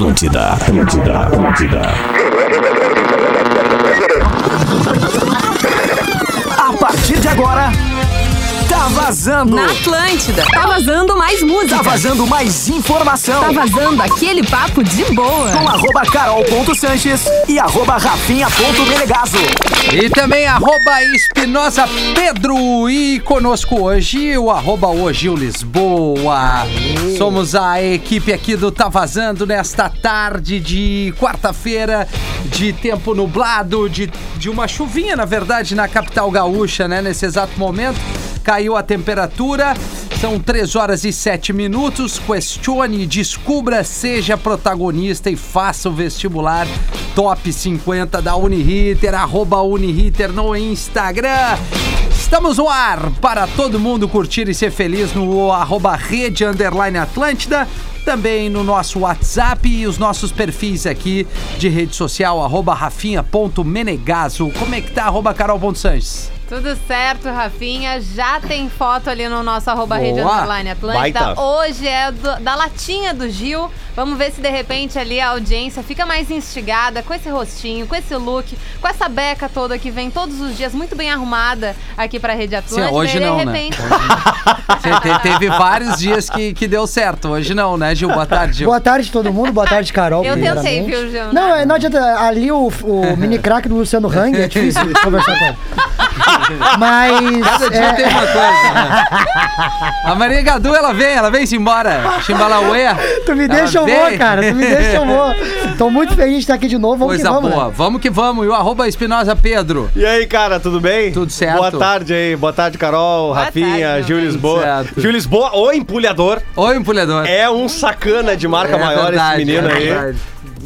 Atlântida, Atlântida, Atlântida. A partir de agora, tá vazando. Na Atlântida. Tá vazando mais música. Tá vazando mais informação. Tá vazando aquele papo de boa. Com arroba carol.sanches e arroba rafinha.melegazo. E também arroba Espinosa Pedro. E conosco hoje o arroba hoje o Lisboa. Somos a equipe aqui do Tá Vazando nesta tarde de quarta-feira, de tempo nublado, de, de uma chuvinha, na verdade, na capital gaúcha, né? Nesse exato momento. Caiu a temperatura. São 3 horas e 7 minutos. Questione, descubra, seja protagonista e faça o vestibular top 50 da Uniriter, arroba Uniriter no Instagram. Estamos no ar para todo mundo curtir e ser feliz no arroba rede underline Atlântida. Também no nosso WhatsApp e os nossos perfis aqui de rede social, arroba rafinha.menegaso. Como é que tá, arroba carol.sanches? Tudo certo, Rafinha. Já tem foto ali no nosso arroba Boa. rede underline Atlântida. Baita. Hoje é do- da latinha do Gil. Vamos ver se de repente ali a audiência fica mais instigada com esse rostinho, com esse look, com essa beca toda que vem todos os dias muito bem arrumada aqui pra Rede Atlântida. hoje e de não, né? repente... Te- te- Teve vários dias que, que deu certo. Hoje não, né, Gil? Boa tarde, Gil. Boa tarde todo mundo, boa tarde, Carol. Eu tentei, viu, Gil? Não, é, não adianta. Ali o, o mini crack do Luciano Hang é difícil conversar com ele. Mas. Cada dia é, tem uma coisa, né? A Maria Gadu, ela vem, ela vem-se embora. Chimbalauê. Tu me deixa eu vou, cara. Tu me deixa eu vou. Tô muito feliz de estar aqui de novo. Vamos Coisa que vamos. boa. Né? Vamos que vamos. E o arroba Espinosa Pedro. E aí, cara, tudo bem? Tudo certo. Boa tarde aí. Boa tarde, Carol, Boa Rafinha, tarde, Gil. Lisboa. Certo. Gil Lisboa, o empulhador, Oi, empulhador. é um sacana de marca É maior verdade, esse menino é aí.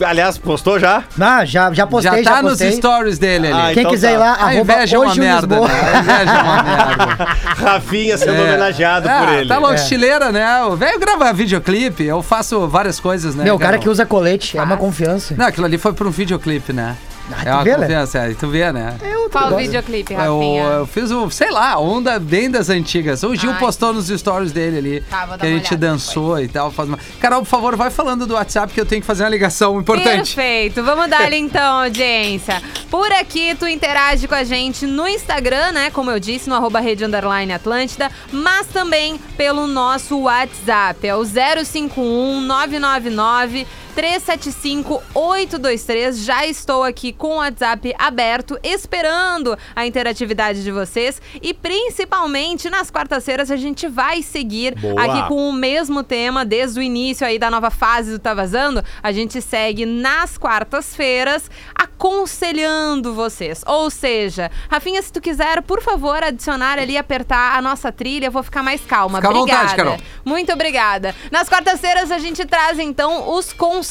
Aliás, postou já? Ah, já, já postei, Já já, tá nos postei. stories dele ali. Ah, Quem então quiser tá. ir lá, A arroba inveja é uma merda, né? A inveja é uma merda. Rafinha sendo É. homenageado Ah, por ele. Tá louco, É. estileira, né? O velho grava videoclipe, eu faço várias coisas, né? Meu, o cara que usa colete é uma confiança. Não, aquilo ali foi pra um videoclipe, né? Ah, é tu uma vê, né? confiança, é, tu vê, né? Qual o gosto. videoclipe, Eu, Rafinha? eu fiz o, sei lá, onda bem das antigas. O Gil Ai. postou nos stories dele ali. Tá, vou dar que a gente dançou e tal. Faz uma... Carol, por favor, vai falando do WhatsApp que eu tenho que fazer uma ligação importante. Perfeito, vamos dar ali então, audiência. Por aqui, tu interage com a gente no Instagram, né? Como eu disse, no arroba rede underline Atlântida, mas também pelo nosso WhatsApp. É o 051 999 375 823. Já estou aqui com o WhatsApp aberto, esperando a interatividade de vocês. E principalmente nas quartas-feiras a gente vai seguir Boa. aqui com o mesmo tema desde o início aí da nova fase do Tá Vazando. A gente segue nas quartas-feiras aconselhando vocês. Ou seja, Rafinha, se tu quiser, por favor, adicionar ali, apertar a nossa trilha, eu vou ficar mais calma. Fica à obrigada. vontade, Carol. Muito obrigada. Nas quartas-feiras a gente traz então os conselhos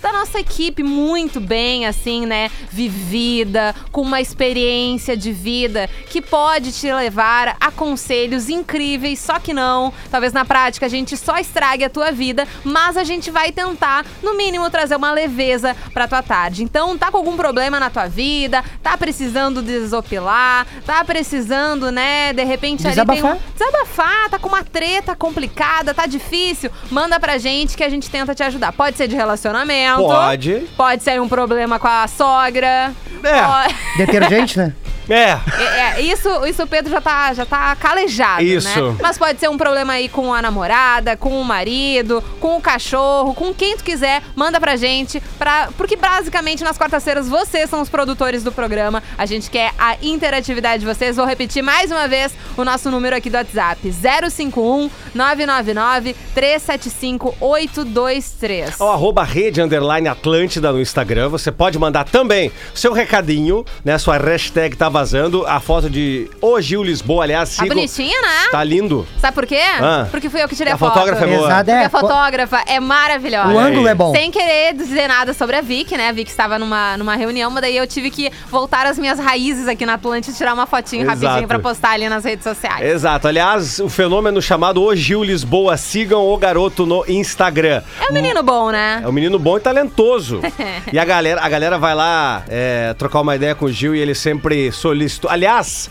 da nossa equipe muito bem assim, né, vivida, com uma experiência de vida que pode te levar a conselhos incríveis, só que não, talvez na prática a gente só estrague a tua vida, mas a gente vai tentar, no mínimo, trazer uma leveza pra tua tarde. Então, tá com algum problema na tua vida, tá precisando desopilar, tá precisando, né, de repente ali tem Desabafar. um, desabafar, tá com uma treta complicada, tá difícil, manda pra gente que a gente tenta te ajudar. Pode ser de relacionamento. Pode. Pode ser um problema com a sogra. É. Pode- Detergente, né? É. É, é, isso, isso o Pedro já tá, já tá calejado, Isso. né? Mas pode ser um problema aí com a namorada, com o marido, com o cachorro, com quem tu quiser, manda pra gente, pra, porque basicamente nas quartas-feiras vocês são os produtores do programa, a gente quer a interatividade de vocês. Vou repetir mais uma vez o nosso número aqui do WhatsApp, 051 999 375 823. O arroba rede underline Atlântida no Instagram. Você pode mandar também seu recadinho, né? Sua hashtag tá vazando. A foto de o Gil Lisboa, aliás, Tá sigam. bonitinha, né? Tá lindo. Sabe por quê? Ah. Porque fui eu que tirei a, A foto. fotógrafa é boa. Exato, Porque é. a fotógrafa é maravilhosa. O ângulo é bom. Sem querer dizer nada sobre a Vic, né? A Vic estava numa, numa reunião, mas daí eu tive que voltar às minhas raízes aqui na Atlântida e tirar uma fotinho Exato. rapidinho pra postar ali nas redes sociais. Exato. Aliás, o fenômeno chamado O Gil Lisboa. Sigam o garoto no Instagram. É um menino bom, né? É um menino bom e talentoso. e a galera, a galera vai lá é, trocar uma ideia com o Gil e ele sempre solicitou. Aliás,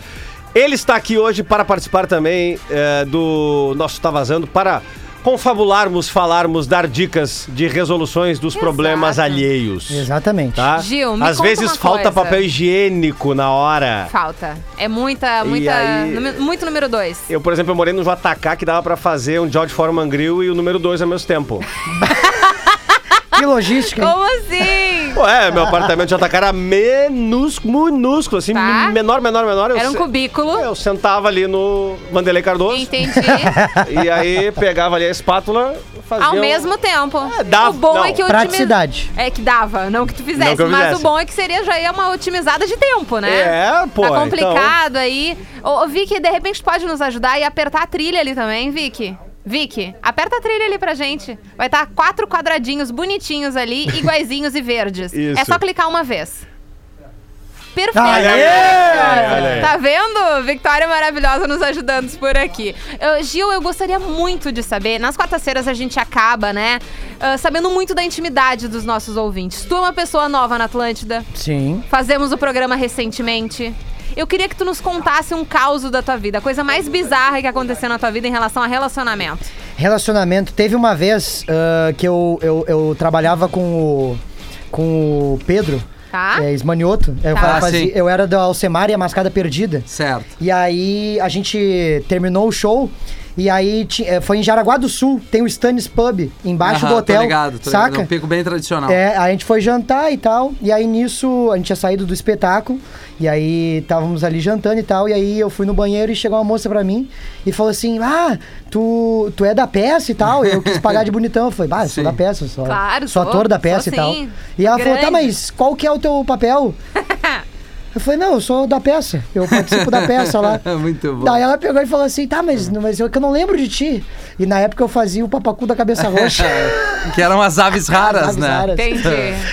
ele está aqui hoje para participar também é, do nosso Tá Vazando para confabularmos, falarmos, dar dicas de resoluções dos problemas Exato. alheios. Exatamente. Tá? Gil, me Às conta vezes uma falta coisa. papel higiênico na hora. Falta. É muita, muita. aí- muito número dois. Eu, por exemplo, eu morei no JK que dava pra fazer um George Foreman Grill e o número 2 ao mesmo tempo. Que logística? Como assim? Ué, meu apartamento de JK era minúsculo, minúsculo, assim, Tá. menor, menor, menor. Eu Era um se- cubículo. Eu sentava ali no Vanderlei Cardoso Entendi. e aí pegava ali a espátula, fazia Ao um- mesmo tempo. dava- o bom não. é que o Praticidade. É que dava, não que tu fizesse. Não que eu mas fizesse. o bom é que seria já ia uma otimizada de tempo, né? É, pô, Tá complicado aí. Ô, ô, Vicky, de repente pode nos ajudar e apertar a trilha ali também, Vicky? Vicky, aperta a trilha ali pra gente. Vai estar quatro quadradinhos bonitinhos ali, iguaizinhos e verdes. Isso. É só clicar uma vez. Perfeito. Olha aí! Olha aí. Tá vendo? Victória maravilhosa nos ajudando por aqui. Eu- Gil, eu gostaria muito de saber. Nas quartas-feiras a gente acaba, né? ah, sabendo muito da intimidade dos nossos ouvintes. Tu é uma pessoa nova na Atlântida. Sim. Fazemos o programa recentemente. Eu queria que tu nos contasse um caos da tua vida, a coisa mais bizarra que aconteceu na tua vida em relação a relacionamento. Relacionamento. Teve uma vez ah, que eu, eu, eu trabalhava com o, com o Pedro. Tá? É, Esmanioto. Eu, Tá. fazia- Ah, sim. eu era da Alcemar e a Mascada Perdida. Certo. E aí a gente terminou o show. E aí eh, foi em Jaraguá do Sul, tem o Stannis Pub, embaixo Aham, do hotel. Tô ligado, tô saca? ligado. É um pico bem tradicional. É, a gente foi jantar e tal. E aí nisso a gente tinha saído do espetáculo. E aí estávamos ali jantando e tal. E aí eu fui no banheiro e chegou uma moça pra mim e falou assim: Ah, tu, tu é da peça e tal. Eu quis pagar de bonitão. Eu falei, bah, sou da peça, sou, Claro, sou sou, ator da sou peça e tal. sim. E ela falou, tá, Grande. mas qual que é o teu papel? Eu falei, não, eu sou da peça. Eu participo da peça lá. Muito bom. Daí ela pegou e falou assim, tá, mas, mas eu, que eu não lembro de ti. E na época eu fazia o papacu da cabeça roxa. Que eram as aves raras, Aves né? raras. Entendi.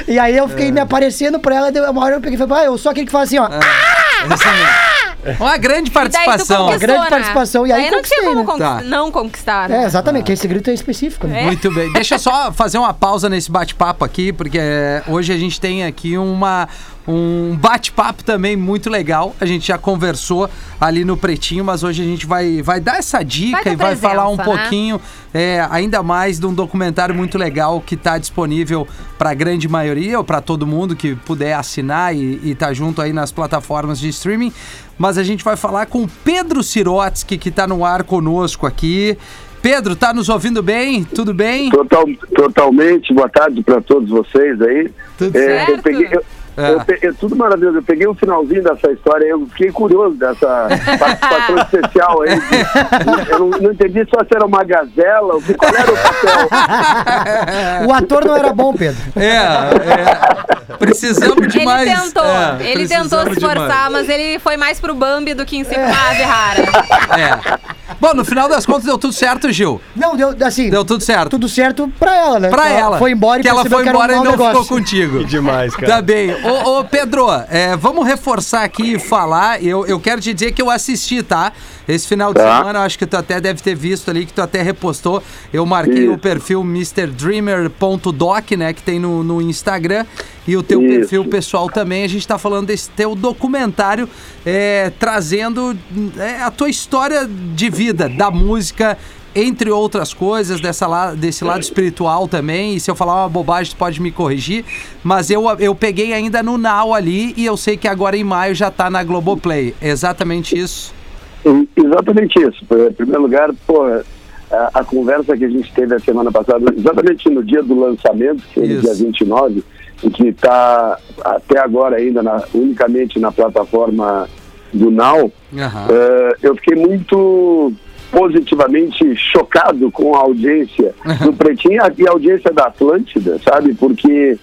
E aí eu fiquei me aparecendo pra ela, deu uma hora eu peguei e falei, ah, eu sou aquele que faz assim, ó. Esse mesmo. Uma grande participação. conquistou, grande né? participação, e aí não tinha como né? conquistar- Tá. não conquistar, É, né? exatamente, que esse grito é específico, né? Muito bem. Deixa eu só fazer uma pausa nesse bate-papo aqui, porque é, hoje a gente tem aqui uma, um bate-papo também muito legal. A gente já conversou ali no Pretinho, mas hoje a gente vai, vai dar essa dica Vai e vai presença, falar um né? pouquinho, é, ainda mais de um documentário muito legal que está disponível para a grande maioria ou para todo mundo que puder assinar e, e tá junto aí nas plataformas de streaming. Mas a gente vai falar com o Pedro Sirotsky, que está no ar conosco aqui. Pedro, tá nos ouvindo bem? Tudo bem? Total, totalmente. Boa tarde para todos vocês aí. Tudo É, certo? eu peguei, eu, É. eu é tudo maravilhoso. Eu peguei o finalzinho dessa história. Eu fiquei curioso dessa participação especial aí. de- eu não, não entendi só se era uma gazela, o que qual era o papel. O ator não era bom, Pedro. É, é. Precisamos de Ele mais. tentou, é, ele tentou se esforçar, mas ele foi mais pro Bambi do que em cima da ave rara. É. Bom, no final das contas deu tudo certo, Gil. Não, deu assim. Deu tudo certo. Tudo certo pra ela, né? Pra ela. Foi embora e Que ela foi era um embora e não negócio. ficou contigo. Que demais, cara. Tá bem. Ô, ô, Pedro, é, vamos reforçar aqui e falar. Eu, eu quero te dizer que eu assisti, tá? Esse final de Tá. semana, eu acho que tu até deve ter visto ali, que tu até repostou. Eu marquei Isso. o perfil MrDreamer.doc, né? Que tem no, no Instagram. E o teu Isso. perfil pessoal também. A gente tá falando desse teu documentário, é, trazendo é, a tua história de vida, da música entre outras coisas, dessa la- desse lado espiritual também. E se eu falar uma bobagem, tu pode me corrigir. Mas eu, eu peguei ainda no Now ali e eu sei que agora em maio já tá na Globoplay. Exatamente isso. Exatamente isso. Em primeiro lugar, pô, a, a conversa que a gente teve a semana passada, exatamente no dia do lançamento, que Isso. dia 29, e que está até agora ainda na- unicamente na plataforma do Now, Aham. eh, eu fiquei muito positivamente chocado com a audiência do Pretinho e a audiência da Atlântida, sabe? Porque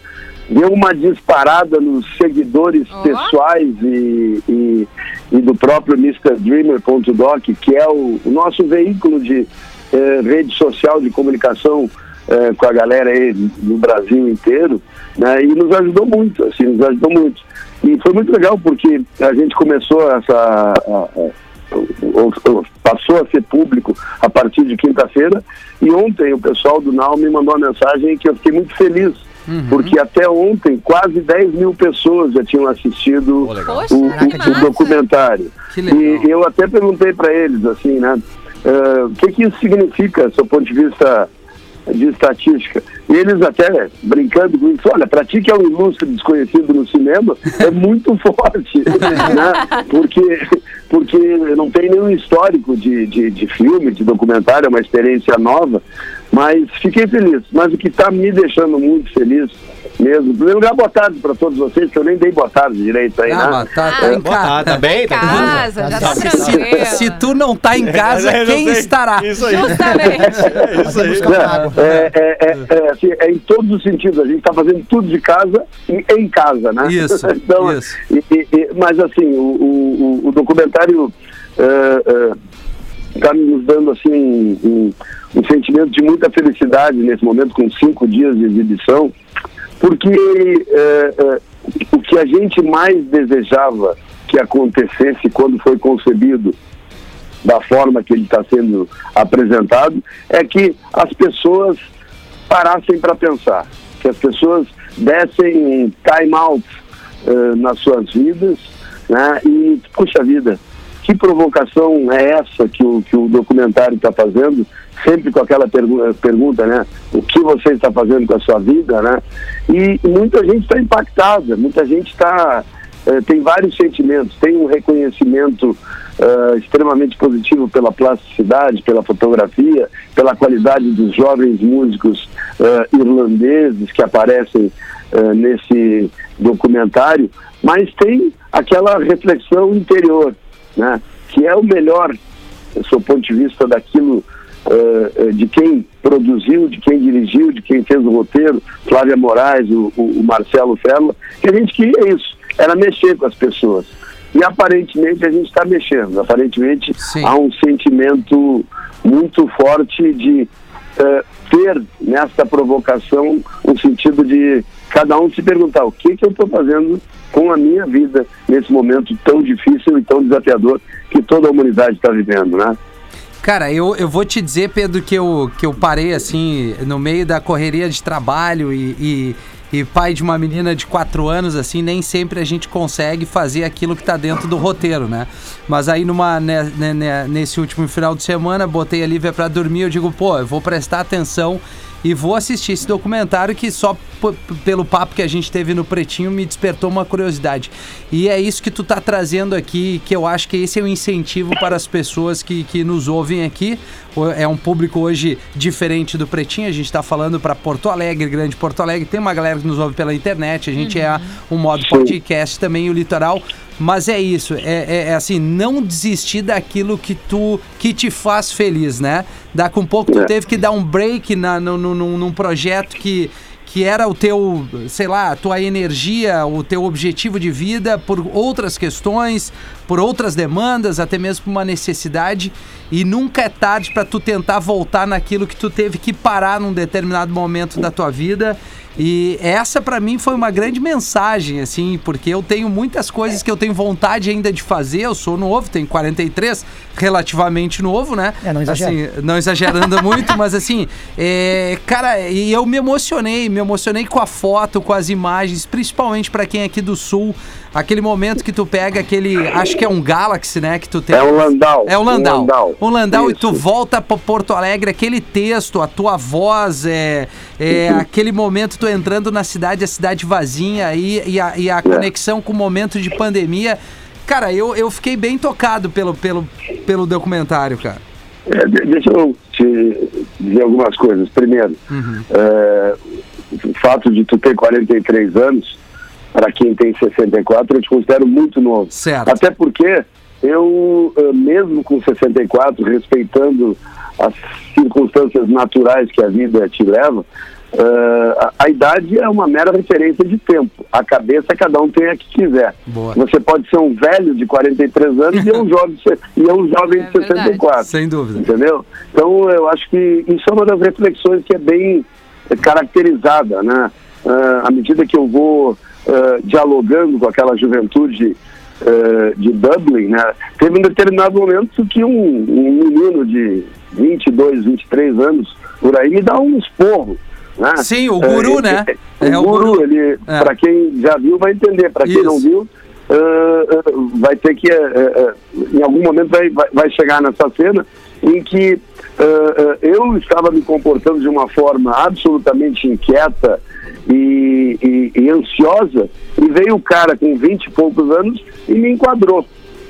deu uma disparada nos seguidores pessoais e, e, e do próprio MrDreamer.doc, que é o, o nosso veículo de eh, rede social de comunicação eh, com a galera aí no Brasil inteiro, né? E nos ajudou muito, assim, nos ajudou muito. E foi muito legal porque a gente começou essa... a- a- passou a ser público a partir de quinta-feira. E ontem o pessoal do Now me mandou uma mensagem que eu fiquei muito feliz porque até ontem quase 10 mil pessoas já tinham assistido o, Poxa, o- que o documentário. E eu até perguntei para eles assim né? Eh, o que, que isso significa, do seu ponto de vista de estatística. Eles até brincando com isso, olha, para ti que é um ilustre desconhecido no cinema, é muito forte, né? Porque, porque não tem nenhum histórico de, de, de filme, de documentário, é uma experiência nova, mas fiquei feliz. Mas o que está me deixando muito feliz mesmo, em primeiro lugar, boa tarde para todos vocês, que eu nem dei boa tarde direito aí, Ah, né? tá, tá em Boa tarde, casa. tá bem? Tá Casa, já tá Se, tranquilo. se tu não tá em casa, É, não quem estará? Isso aí. Justamente. É isso aí. É, é, é, é, assim, é em todos os sentidos. A gente está fazendo tudo de casa e em casa, né? Isso, então, isso. e- e- e- mas assim, o, o, o- o documentário está nos dando assim um, um- sentimento de muita felicidade nesse momento, com cinco dias de exibição, porque é, é, o que a gente mais desejava que acontecesse quando foi concebido da forma que ele está sendo apresentado, é que as pessoas parassem para pensar, que as pessoas dessem time out eh, nas suas vidas, né? E, puxa vida, que provocação é essa que o, que o documentário está fazendo? Sempre com aquela pergu- pergunta, né? O que você está fazendo com a sua vida, né? E, muita gente está impactada, muita gente está eh, tem vários sentimentos, tem um reconhecimento eh, extremamente positivo pela plasticidade, pela fotografia, pela qualidade dos jovens músicos eh, irlandeses que aparecem eh, nesse documentário, mas tem aquela reflexão interior, né, que é o melhor, do seu ponto de vista daquilo eh, de quem produziu, de quem dirigiu, de quem fez o roteiro, Flávia Moraes, o, o- Marcelo Ferla, que a gente queria isso, era mexer com as pessoas. E aparentemente a gente está mexendo, aparentemente Sim. há um sentimento muito forte de eh, ter nesta provocação um sentido de cada um se perguntar o que, que eu estou fazendo com a minha vida nesse momento tão difícil e tão desafiador que toda a humanidade está vivendo, né? Cara, eu, eu vou te dizer, Pedro, que eu, que eu parei assim, no meio da correria de trabalho e, e, e pai de uma menina de 4 anos, assim, nem sempre a gente consegue fazer aquilo que tá dentro do roteiro, né? Mas aí numa, né, né, né, nesse último final de semana, botei a Lívia pra dormir, eu digo, pô, eu vou prestar atenção e vou assistir esse documentário que só pelo papo que a gente teve no Pretinho me despertou uma curiosidade. E é isso que tu tá trazendo aqui, que eu acho que esse é o incentivo para as pessoas que, que nos ouvem aqui. É um público hoje diferente do Pretinho, a gente tá falando para Porto Alegre, Grande Porto Alegre, tem uma galera que nos ouve pela internet, a gente é um modo podcast também, o litoral. Mas é isso, é, é- é assim, não desistir daquilo que tu que te faz feliz, né? Daqui um pouco tu É. teve que dar um break na, no, no- num, num projeto que, que era o teu, sei lá, a tua energia, o teu objetivo de vida por outras questões, por outras demandas, até mesmo por uma necessidade. E nunca é tarde para tu tentar voltar naquilo que tu teve que parar num determinado momento da tua vida. E essa para mim foi uma grande mensagem, assim, porque eu tenho muitas coisas que eu tenho vontade ainda de fazer. Eu sou novo, tenho 43, relativamente novo, né? É, não exagera. Assim, não exagerando muito, mas assim, é, cara, e eu me emocionei, me emocionei com a foto, com as imagens, principalmente pra quem é aqui do sul, aquele momento que tu pega aquele, acho que é um Galaxy, né, que tu tem. É um Landau. É o Landau. Um Landau, Um Landau e tu volta pra Porto Alegre, aquele texto, a tua voz, é, é aquele momento tu entrando na cidade, a cidade vazia e, e a, e a conexão com o momento de pandemia. Cara, eu, eu fiquei bem tocado pelo, pelo, pelo documentário, cara. É, de- deixa eu te dizer algumas coisas. Primeiro, é, o fato de tu ter 43 anos, para quem tem 64, eu te considero muito novo. Certo. Até porque eu, eh, mesmo com 64, respeitando as circunstâncias naturais que a vida te leva, eh, a, a idade é uma mera referência de tempo. A cabeça cada um tem a que quiser. Boa. Você pode ser um velho de 43 anos e um jovem, de se- e é um jovem É de verdade. 64 Sem dúvida. entendeu? Então eu acho que isso é uma das reflexões que é bem eh, caracterizada, né? Ah, à medida que eu vou ah, dialogando com aquela juventude ah, de Dublin, né? Teve um determinado momento que um, um menino de 22, 23 anos por aí me dá um esporro. Né? Sim, o guru, Eh, né? eh, É, o o guru, guru. ele, É. para quem já viu, vai entender. Para quem não viu, vai ter que, em algum momento, vai, vai, vai chegar nessa cena. em que ah, ah, eu estava me comportando de uma forma absolutamente inquieta e, e- e ansiosa, e veio o cara com 20 e poucos anos e me enquadrou.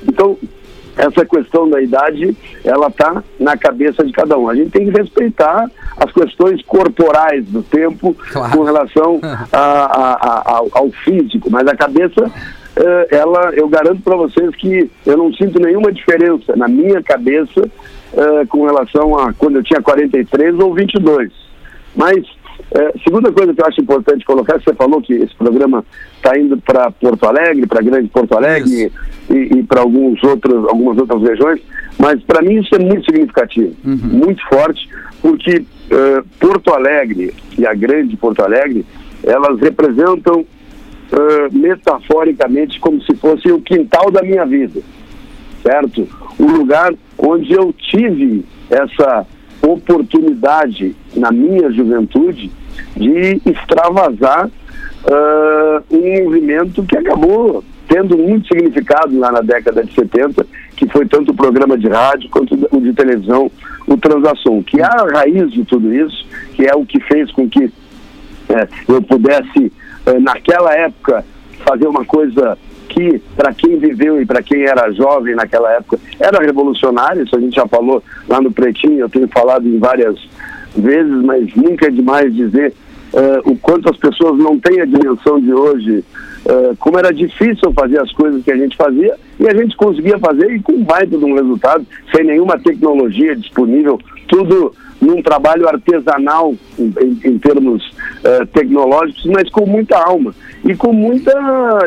Então, essa questão da idade, ela está na cabeça de cada um. A gente tem que respeitar as questões corporais do tempo Claro. com relação a- a- a- ao, físico, mas a cabeça, eh, ela, eu garanto para vocês que eu não sinto nenhuma diferença na minha cabeça eh, com relação a quando eu tinha 43 ou 22. Mas, eh, segunda coisa que eu acho importante colocar, você falou que esse programa está indo para Porto Alegre, para Grande Porto Alegre e, e para alguns outros, algumas outras regiões, mas para mim isso é muito significativo, muito forte, porque eh, Porto Alegre e a Grande Porto Alegre, elas representam eh, metaforicamente como se fosse o quintal da minha vida certo? O lugar onde eu tive essa oportunidade na minha juventude de extravasar ah, um movimento que acabou tendo muito significado lá na década de 70, que foi tanto o programa de rádio quanto o de televisão, o Transação, que é a raiz de tudo isso, que é o que fez com que é, eu pudesse, é, naquela época, fazer uma coisa que, para quem viveu e para quem era jovem naquela época, era revolucionária. Isso a gente já falou lá no Pretinho, eu tenho falado em várias vezes, mas nunca é demais dizer é, o quanto as pessoas não têm a dimensão de hoje, é, como era difícil fazer as coisas que a gente fazia e a gente conseguia fazer e com baita de um resultado, sem nenhuma tecnologia disponível, tudo num trabalho artesanal em, em- termos eh, tecnológicos, mas com muita alma. E com muita,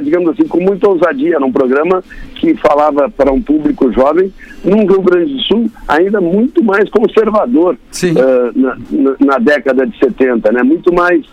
digamos assim, com muita ousadia, num programa que falava para um público jovem, num Rio Grande do Sul ainda muito mais conservador eh, na, na- na década de 70, né? Muito mais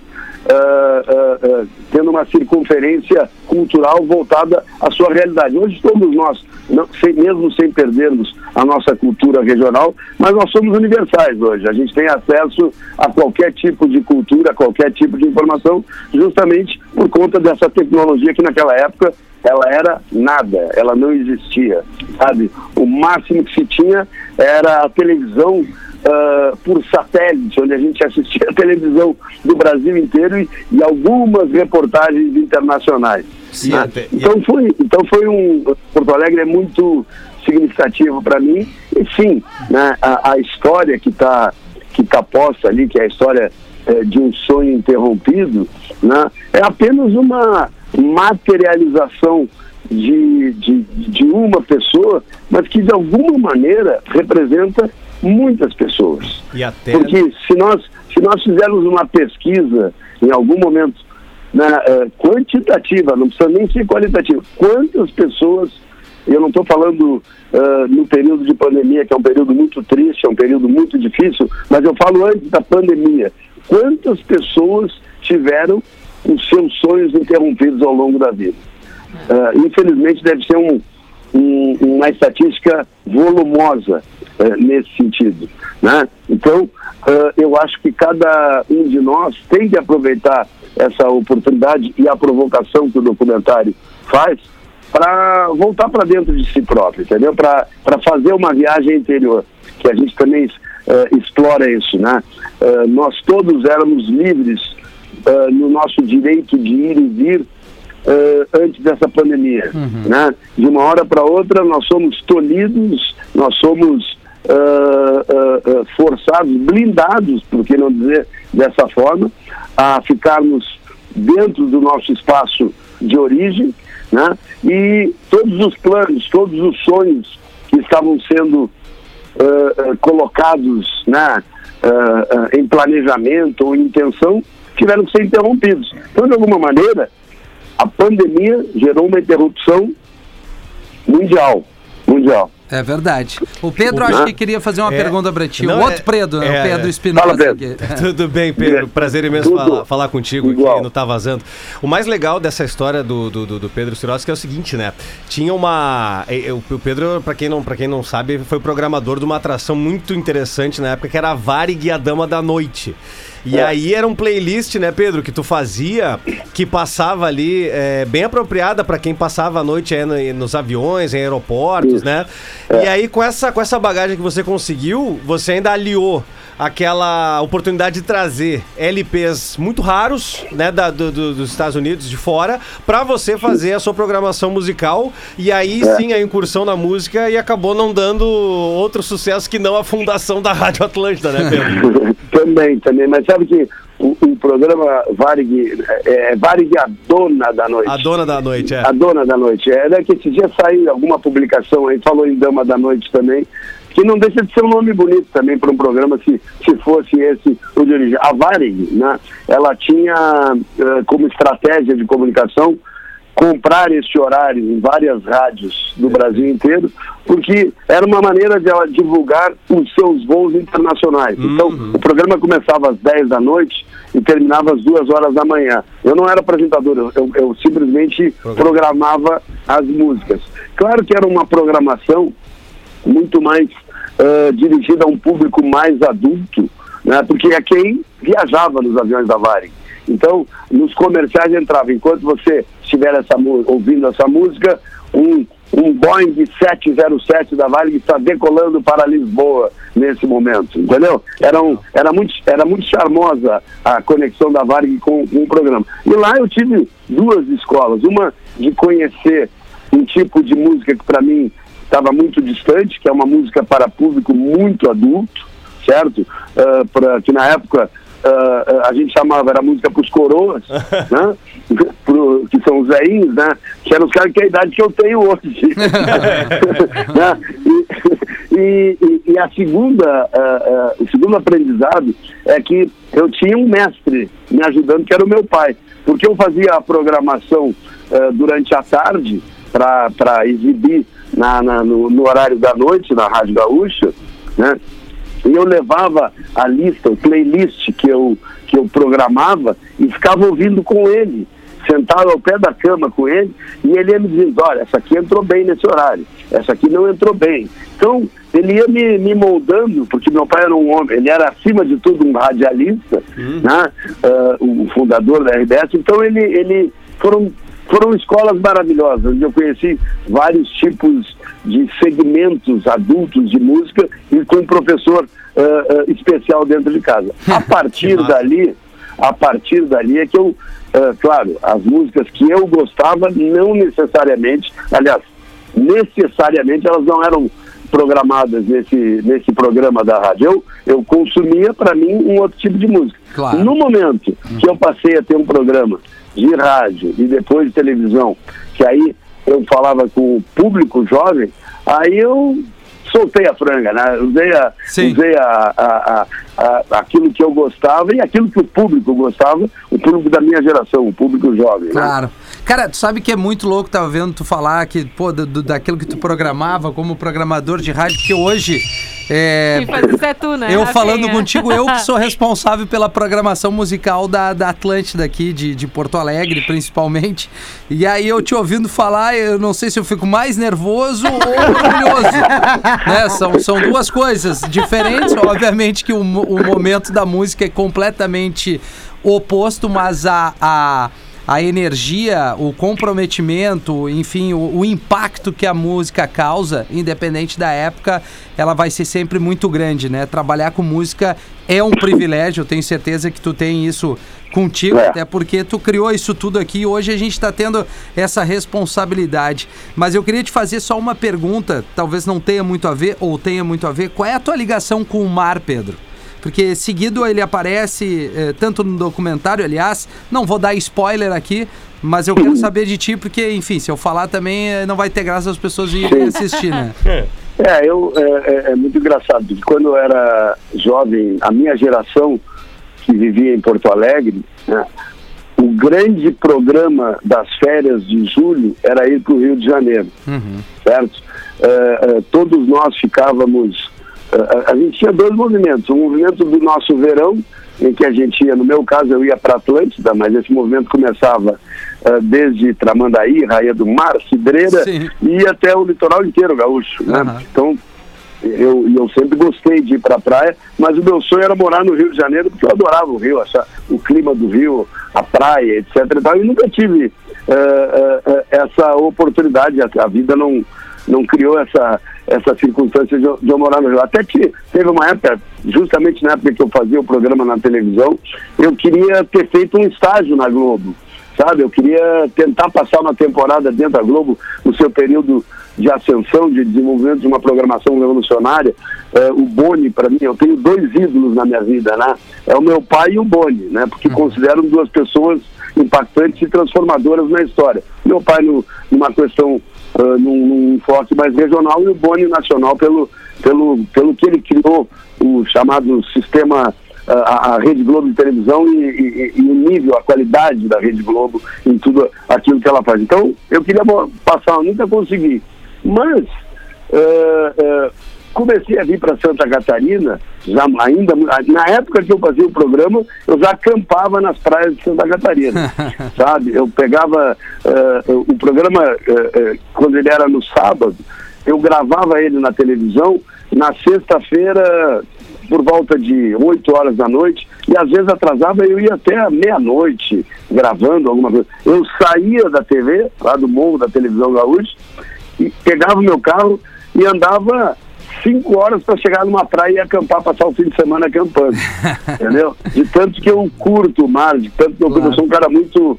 ah, ah, tendo uma circunferência cultural voltada à sua realidade. Hoje todos nós, não, sem- mesmo sem perdermos a nossa cultura regional, mas nós somos universais hoje. A gente tem acesso a qualquer tipo de cultura, a qualquer tipo de informação, justamente por conta dessa tecnologia que naquela época ela era nada, ela não existia, sabe? O máximo que se tinha era a televisão ah, por satélite, onde a gente assistia a televisão do Brasil inteiro e, e algumas reportagens internacionais. Sim, né? até- Então foi, então foi um Porto Alegre é muito significativo para mim e sim, né, a, a história que está que tá posta ali, que é a história eh, de um sonho interrompido, né, é apenas uma materialização de, de, de uma pessoa, mas que de alguma maneira representa muitas pessoas. Até. Porque se nós, se nós fizermos uma pesquisa em algum momento né, eh, quantitativa, não precisa nem ser qualitativa, quantas pessoas, eu não estou falando eh, no período de pandemia, que é um período muito triste, é um período muito difícil, mas eu falo antes da pandemia, quantas pessoas tiveram os seus sonhos interrompidos ao longo da vida? Eh, infelizmente deve ser um, um- uma estatística volumosa eh, nesse sentido. Né? Então, eh, eu acho que cada um de nós tem que aproveitar essa oportunidade e a provocação que o documentário faz para voltar para dentro de si próprio, entendeu? Para fazer uma viagem interior, que a gente também eh, explora isso, né? Eh, nós todos éramos livres eh, no nosso direito de ir e vir antes dessa pandemia. Né? De uma hora para outra, nós somos tolhidos, nós somos ah, ah, forçados, blindados, por que não dizer dessa forma, a ficarmos dentro do nosso espaço de origem, né? e todos os planos, todos os sonhos que estavam sendo ah, colocados né, ah, ah, em planejamento ou intenção tiveram que ser interrompidos. Então, de alguma maneira, a pandemia gerou uma interrupção mundial. Mundial. É verdade. O Pedro acho que queria fazer uma É. pergunta pra ti. Não, o outro é- Pedro, é, o Pedro é. Espinosa. Fala, Pedro. Tudo bem, Pedro. Prazer imenso falar, falar contigo igual. aqui no Tá Vazando. O mais legal dessa história do, do, do- do Pedro Sirotsky é o seguinte, né? Tinha uma. O Pedro, pra quem, não, quem não sabe, foi programador de uma atração muito interessante na época, que era a Varig e a Dama da Noite. E É. aí era um playlist, né, Pedro, que tu fazia, que passava ali, é, bem apropriada pra quem passava a noite aí no- nos aviões, em aeroportos, Isso. né? É. E aí, com essa, com essa bagagem que você conseguiu, você ainda aliou aquela oportunidade de trazer LPs muito raros, né, da- do- do- dos Estados Unidos, de fora, pra você fazer a sua programação musical. E aí É. sim a incursão na música e acabou não dando outro sucesso que não a fundação da Rádio Atlântida, né, Pedro? também, também. Mas sabe que o, o programa Varig, é, é Varig a dona da noite. A dona da noite, é. A dona da noite. Era que esse dia saiu alguma publicação aí, falou em Dama da Noite também, que não deixa de ser um nome bonito também para um programa se, se fosse esse o de origem. A Varig, né, ela tinha eh, como estratégia de comunicação comprar este horário em várias rádios do Brasil inteiro, porque era uma maneira de ela divulgar os seus voos internacionais. Então, o programa começava às 10 da noite e terminava às 2 horas da manhã. Eu não era apresentador, eu, eu- simplesmente programava as músicas. Claro que era uma programação muito mais eh, dirigida a um público mais adulto, né? porque é quem viajava nos aviões da Varig. Então, nos comerciais entrava, enquanto você estiver essa, ouvindo essa música, um, um Boeing 707 da Varig está decolando para Lisboa nesse momento, entendeu? Era, um, era, muito, era muito charmosa a conexão da Varig com, com o programa. E lá eu tive duas escolas, uma de conhecer um tipo de música que para mim estava muito distante, que é uma música para público muito adulto, certo? Ah, pra, que na época ah, a gente chamava, era música para os coroas, né? Pro- que são os veinhos, né? Que eram os caras que é a idade que eu tenho hoje. né? e, e- e- a segunda, ah, ah, o segundo aprendizado é que eu tinha um mestre me ajudando, que era o meu pai. Porque eu fazia a programação durante a tarde para exibir na, na- no, no horário da noite na Rádio Gaúcha, né? E eu levava a lista, o playlist que eu, que eu programava e ficava ouvindo com ele, sentado ao pé da cama com ele, e ele ia me dizendo, olha, essa aqui entrou bem nesse horário, essa aqui não entrou bem. Então, ele ia me, me moldando, porque meu pai era um homem, ele era acima de tudo um radialista, né? Ah, o fundador da RBS, então ele, ele foram foram escolas maravilhosas, onde eu conheci vários tipos de segmentos adultos de música e com um professor ah, ah, especial dentro de casa. A partir dali, a partir dali é que eu, ah, claro, as músicas que eu gostava não necessariamente, aliás, necessariamente elas não eram programadas nesse, nesse programa da rádio. Eu, eu consumia, para mim, um outro tipo de música. Claro. No momento que eu passei a ter um programa de rádio e depois de televisão, que aí eu falava com o público jovem, aí eu soltei a franga, né? Usei, a, Sim. usei a, a, a- aquilo que eu gostava e aquilo que o público gostava, o público da minha geração, o público jovem. né? Cara, tu sabe que é muito louco, tava vendo tu falar que, pô, do, do- daquilo que tu programava como programador de rádio, porque hoje. É, isso é tu, né? eu Rafinha? falando contigo, eu que sou responsável pela programação musical da, da Atlântida aqui, de, de Porto Alegre, principalmente. E aí eu te ouvindo falar, eu não sei se eu fico mais nervoso ou orgulhoso. né? são, são duas coisas diferentes. Obviamente que o, o momento da música é completamente oposto, mas a, a, a energia, o comprometimento, enfim, o, o impacto que a música causa, independente da época, ela vai ser sempre muito grande, né? Trabalhar com música é um privilégio, eu tenho certeza que tu tem isso contigo, É. até porque tu criou isso tudo aqui e hoje a gente está tendo essa responsabilidade. Mas eu queria te fazer só uma pergunta, talvez não tenha muito a ver ou tenha muito a ver. Qual é a tua ligação com o mar, Pedro? Porque seguido ele aparece eh, tanto no documentário, aliás, não vou dar spoiler aqui, mas eu quero saber de ti, porque, enfim, se eu falar também eh, não vai ter graça as pessoas irem assistir, né? É, eu, é, é- é muito engraçado, porque quando eu era jovem, a minha geração que vivia em Porto Alegre, né, o grande programa das férias de julho era ir para o Rio de Janeiro, certo? É, é, todos nós ficávamos. A- a gente tinha dois movimentos: um movimento do nosso verão, em que a gente ia, no meu caso, eu ia para Atlântida, mas esse movimento começava é, desde Tramandaí, Raia do Mar, Cidreira, Sim. e ia até o litoral inteiro gaúcho. Né? Aham. Então, eu, eu sempre gostei de ir para a praia, mas o meu sonho era morar no Rio de Janeiro, porque eu adorava o Rio, achar o clima do Rio, a praia, etc. E, tal, e nunca tive eh, eh, essa oportunidade, a, a vida não, não criou essa, essa circunstância de, eu- de eu morar no Rio. Até que teve uma época, justamente na época que eu fazia o programa na televisão, eu queria ter feito um estágio na Globo, sabe? Eu queria tentar passar uma temporada dentro da Globo, no seu período de ascensão, de desenvolvimento de uma programação revolucionária. Eh, o Boni, para mim, eu tenho dois ídolos na minha vida, né? É o meu pai e o Boni, né? Porque considero duas pessoas impactantes e transformadoras na história. Meu pai no, numa questão, ah, num, num enfoque mais regional e o Boni nacional pelo, pelo, pelo que ele criou, o chamado sistema, ah, a, a Rede Globo de televisão e, e- e o nível, a qualidade da Rede Globo em tudo aquilo que ela faz. Então, eu queria passar, nunca consegui. Mas, eh, comecei a vir para Santa Catarina, já ainda na época que eu fazia o programa, eu já acampava nas praias de Santa Catarina, sabe? Eu pegava eh, o programa eh, eh, quando ele era no sábado, eu gravava ele na televisão na sexta-feira por volta de 8 horas da noite e às vezes atrasava eu ia até meia-noite gravando alguma coisa. Eu saía da TV, lá do morro da televisão gaúcha, e pegava o meu carro e andava cinco horas para chegar numa praia e acampar, passar o fim de semana acampando. entendeu? De tanto que eu curto o mar, de tanto que eu, eu sou um cara muito.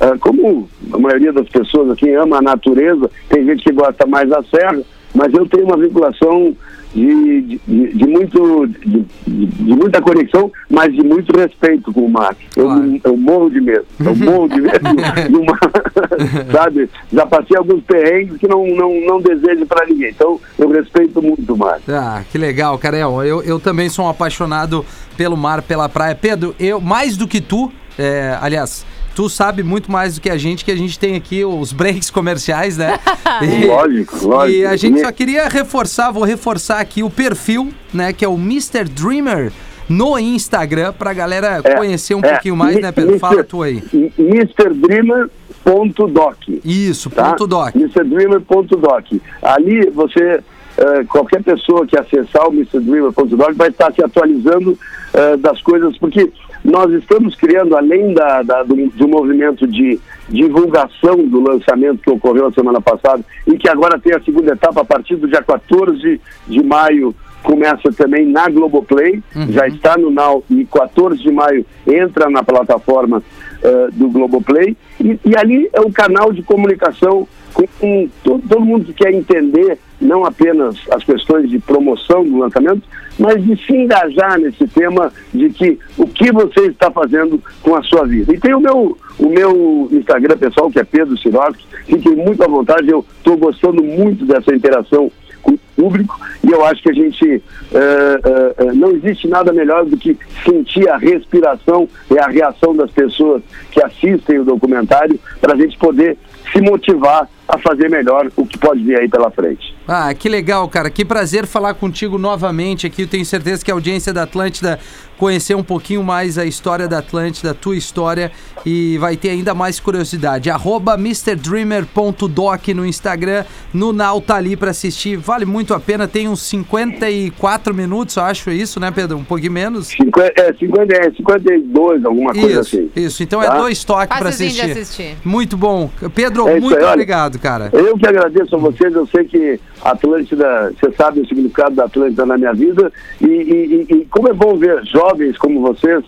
ah, como a maioria das pessoas aqui ama a natureza, tem gente que gosta mais da serra, mas eu tenho uma vinculação de, de, de- muito, de, de- muita conexão, mas de muito respeito com o mar. Eu, Claro. eu morro de medo. Eu morro de medo do. Sabe? Já passei alguns perrengues que não, não, não desejo para ninguém. Então, eu respeito muito o mar. Ah, que legal, cara. Eu, eu também sou um apaixonado pelo mar, pela praia. Pedro, eu, mais do que tu, é, aliás, tu sabe muito mais do que a gente, que a gente tem aqui os breaks comerciais, né? E- Lógico, lógico. E a gente só queria reforçar, vou reforçar aqui o perfil, né, que é o Mr. Dreamer no Instagram, pra galera É, conhecer um é, pouquinho mais, né, Pedro? Fala Mr. tu aí. MrDreamer.doc. Isso, tá? ponto doc. MrDreamer.doc. Ali você, eh, qualquer pessoa que acessar o MrDreamer.doc vai estar se atualizando eh, das coisas, porque nós estamos criando, além da, da- do, do movimento de divulgação do lançamento que ocorreu a semana passada e que agora tem a segunda etapa a partir do dia 14 de maio começa também na Globoplay, já está no Now e 14 de maio entra na plataforma eh, do Globoplay. E, e ali é um canal de comunicação com, com todo, todo mundo que quer entender não apenas as questões de promoção do lançamento, mas de se engajar nesse tema de que o que você está fazendo com a sua vida. E tem o meu, o meu Instagram pessoal, que é Pedro Sirotsky, fiquem muito à vontade, eu estou gostando muito dessa interação com o público e eu acho que a gente eh, eh, eh, não existe nada melhor do que sentir a respiração e a reação das pessoas que assistem o documentário para a gente poder se motivar a fazer melhor o que pode vir aí pela frente. Ah, que legal, cara. Que prazer falar contigo novamente aqui. Eu tenho certeza que a audiência da Atlântida conhecer um pouquinho mais a história da Atlântida, a tua história, e vai ter ainda mais curiosidade. Arroba MrDreamer.doc no Instagram, no Now tá ali pra assistir. Vale muito a pena, tem uns 54 minutos, eu acho isso, né, Pedro? Um pouquinho menos. 50, é, 50, é, 52, alguma coisa Isso, assim. isso. Então é Tá? dois toques pra assistir. assistir. Muito bom. Pedro, É muito aí, olha. Obrigado, cara. Eu que agradeço a vocês, eu sei que Atlântida, você sabe o significado da Atlântida na minha vida, e, e- e- como é bom ver jovens como vocês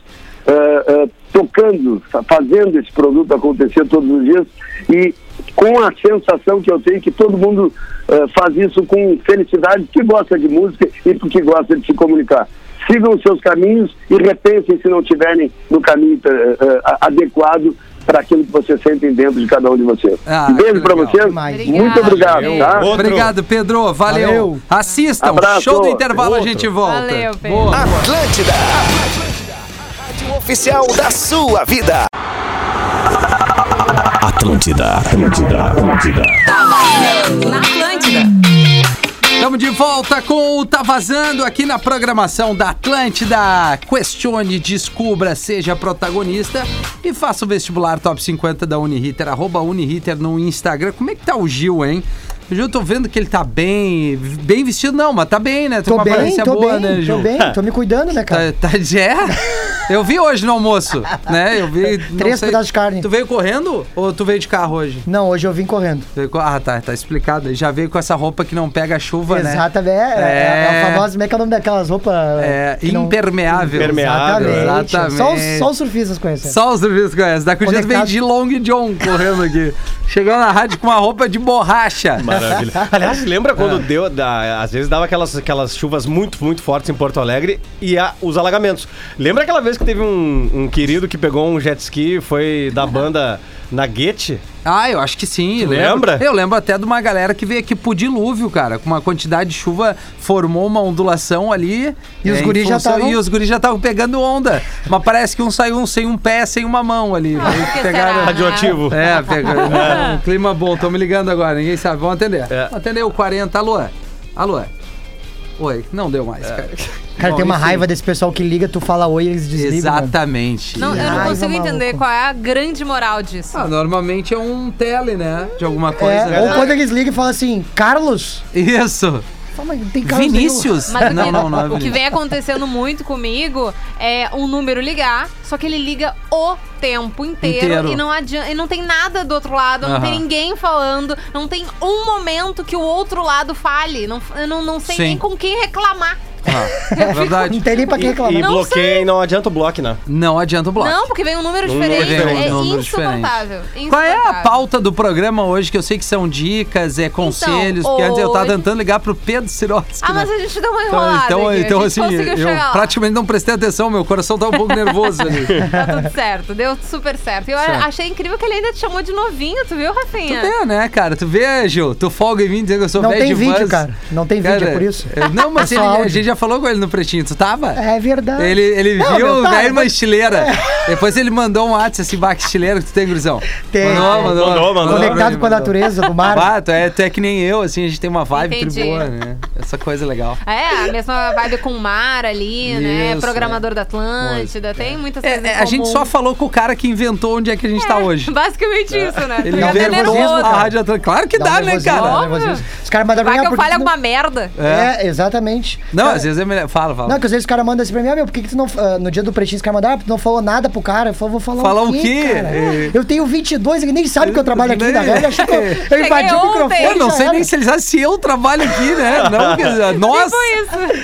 eh, eh, tocando, fa- fazendo esse produto acontecer todos os dias, e com a sensação que eu tenho que todo mundo eh, faz isso com felicidade, que gosta de música e porque gosta de se comunicar. Sigam os seus caminhos e repensem se não estiverem no caminho eh, eh, adequado para aquilo que vocês sentem dentro de cada um de vocês. Ah, Um beijo para vocês. Demais. Muito obrigado, Valeu. tá? Outro. Obrigado, Pedro. Valeu. Valeu. Assistam. Abraço. Show do intervalo, a Outro. gente volta. Valeu, Pedro. Boa. Atlântida. A rádio oficial da sua vida. Atlântida, Atlântida, Atlântida. Na Atlântida. Estamos de volta com o Tá Vazando aqui na programação da Atlântida. Questione, descubra, seja protagonista e faça o vestibular Top 50 da Uniriter, arroba Uniriter no Instagram. Como é que tá o Gil, hein? Hoje eu tô vendo que ele tá bem, bem vestido, não, mas tá bem, né? Tô uma bem, aparência tô boa, bem, né, Ju? tô bem, tô me cuidando, né, cara? Tá, tá de é? Eu vi hoje no almoço, né? Eu vi. Três sei- pedaços de carne. Tu veio correndo ou tu veio de carro hoje? Não, hoje eu vim correndo. Ah, tá, tá explicado. Ele Já veio com essa roupa que não pega chuva, né? Exatamente, é, é, é É. a famosa, como é que é o nome daquelas roupas? É, que não- impermeável. Impermeável, Exatamente. Exatamente. Só, os, só os surfistas conhecem. Só os serviços conhecem. Da Cudias vem Conectado. de Long John correndo aqui. Chegou na rádio com uma roupa de borracha. Maravilha. Aliás, lembra quando deu, da- às vezes dava aquelas, aquelas chuvas muito, muito fortes em Porto Alegre e a- os alagamentos. Lembra aquela vez que teve um, um querido que pegou um jet ski e foi da banda Naguete? Ah, eu acho que sim. Tu lembra? Eu lembro até de uma galera que veio aqui pro dilúvio, cara. Com uma quantidade de chuva, formou uma ondulação ali. E os em guris já função- tavam- E os guris já estavam pegando onda. Mas parece que um saiu um sem um pé, sem uma mão ali. Que pegaram... será? Radioativo. É, pegou. Um clima bom. Tô me ligando agora, ninguém sabe. Vamos atender. É. Vamos atender o 40. Alô? Alô? Oi, não deu mais, cara. Cara, Bom, tem uma enfim. raiva desse pessoal que liga, tu fala oi e eles desligam. mano. Exatamente. Não, eu não consigo entender maluco. qual é a grande moral disso. Ah, normalmente é um tele, né? De alguma coisa. É, né? ou quando eles ligam e falam assim, Carlos? Isso. Fala, mas tem Carlos Vinícius. Mas não, não, não é o que vem acontecendo muito comigo é um número ligar, só que ele liga o tempo inteiro, Inteiro. e não adianta, e não tem nada do outro lado, não tem ninguém falando, não tem um momento que o outro lado fale, não, eu não, não sei Sim. nem com quem reclamar. Ah, é verdade. Não tem nem pra quem E, reclamar. e Não bloqueia e não adianta o bloco, né? Não adianta o bloco. Não, porque vem um número Um diferente, número diferente. é Um número insuportável, Qual é a insuportável. pauta do programa hoje? Que eu sei que são dicas, é conselhos. porque antes eu tava tentando ligar pro Pedro Sirotsky. Ah, né? mas a gente deu uma Então, enrolada então, aqui, então assim, eu praticamente não prestei atenção, meu coração tá um pouco nervoso ali. Tá tudo certo, deu super certo. E eu Certo. achei incrível que ele ainda te chamou de novinho, tu viu, Rafinha? É, né, cara? Tu vê, Gil, tu folga em mim dizendo que eu sou Não velho tem de vídeo, cara. Não tem vídeo, é por isso. é, Não, mas É ele- só a gente já falou com ele no Pretinho. Tu tava? É verdade. Ele, ele Não, viu o tá, velho uma estileira. Depois ele mandou um WhatsApp assim, bah, que estileira que tu tem, gurizão. Tem. Mandou, mandou. Mandou, mandou. Conectado Mandou, com a natureza do mar. Bah, tu é, tu é que nem eu, assim, a gente tem uma vibe Entendi. tri boa, né? Essa coisa legal. É, a mesma vibe com o mar ali, né? Isso, Programador da Atlântida, tem muitas coisas É, em é, a gente só falou com o cara que inventou onde é que a gente tá hoje. Basicamente isso, né? Ele inventou a Rádio Atlântica. Claro que Dá dá, um né, cara? dá um. Os caras mandaram Vai que eu ah, fale alguma merda. É, exatamente. Não, às vezes é melhor. Fala, fala. Não, que às vezes os caras mandam assim pra mim, ah, meu, por que, que tu não. ah, no dia do pretinho, os caras mandaram, ah, tu não falou nada pro cara. Eu falo, vou falar Falar o o quê? cara? É. Eu tenho 22, ele nem sabe que eu trabalho aqui, na verdade. Achou que eu, eu invadi o microfone. Eu não sei era. nem se eles sabem se eu trabalho aqui, né? Não, que- nós. Tipo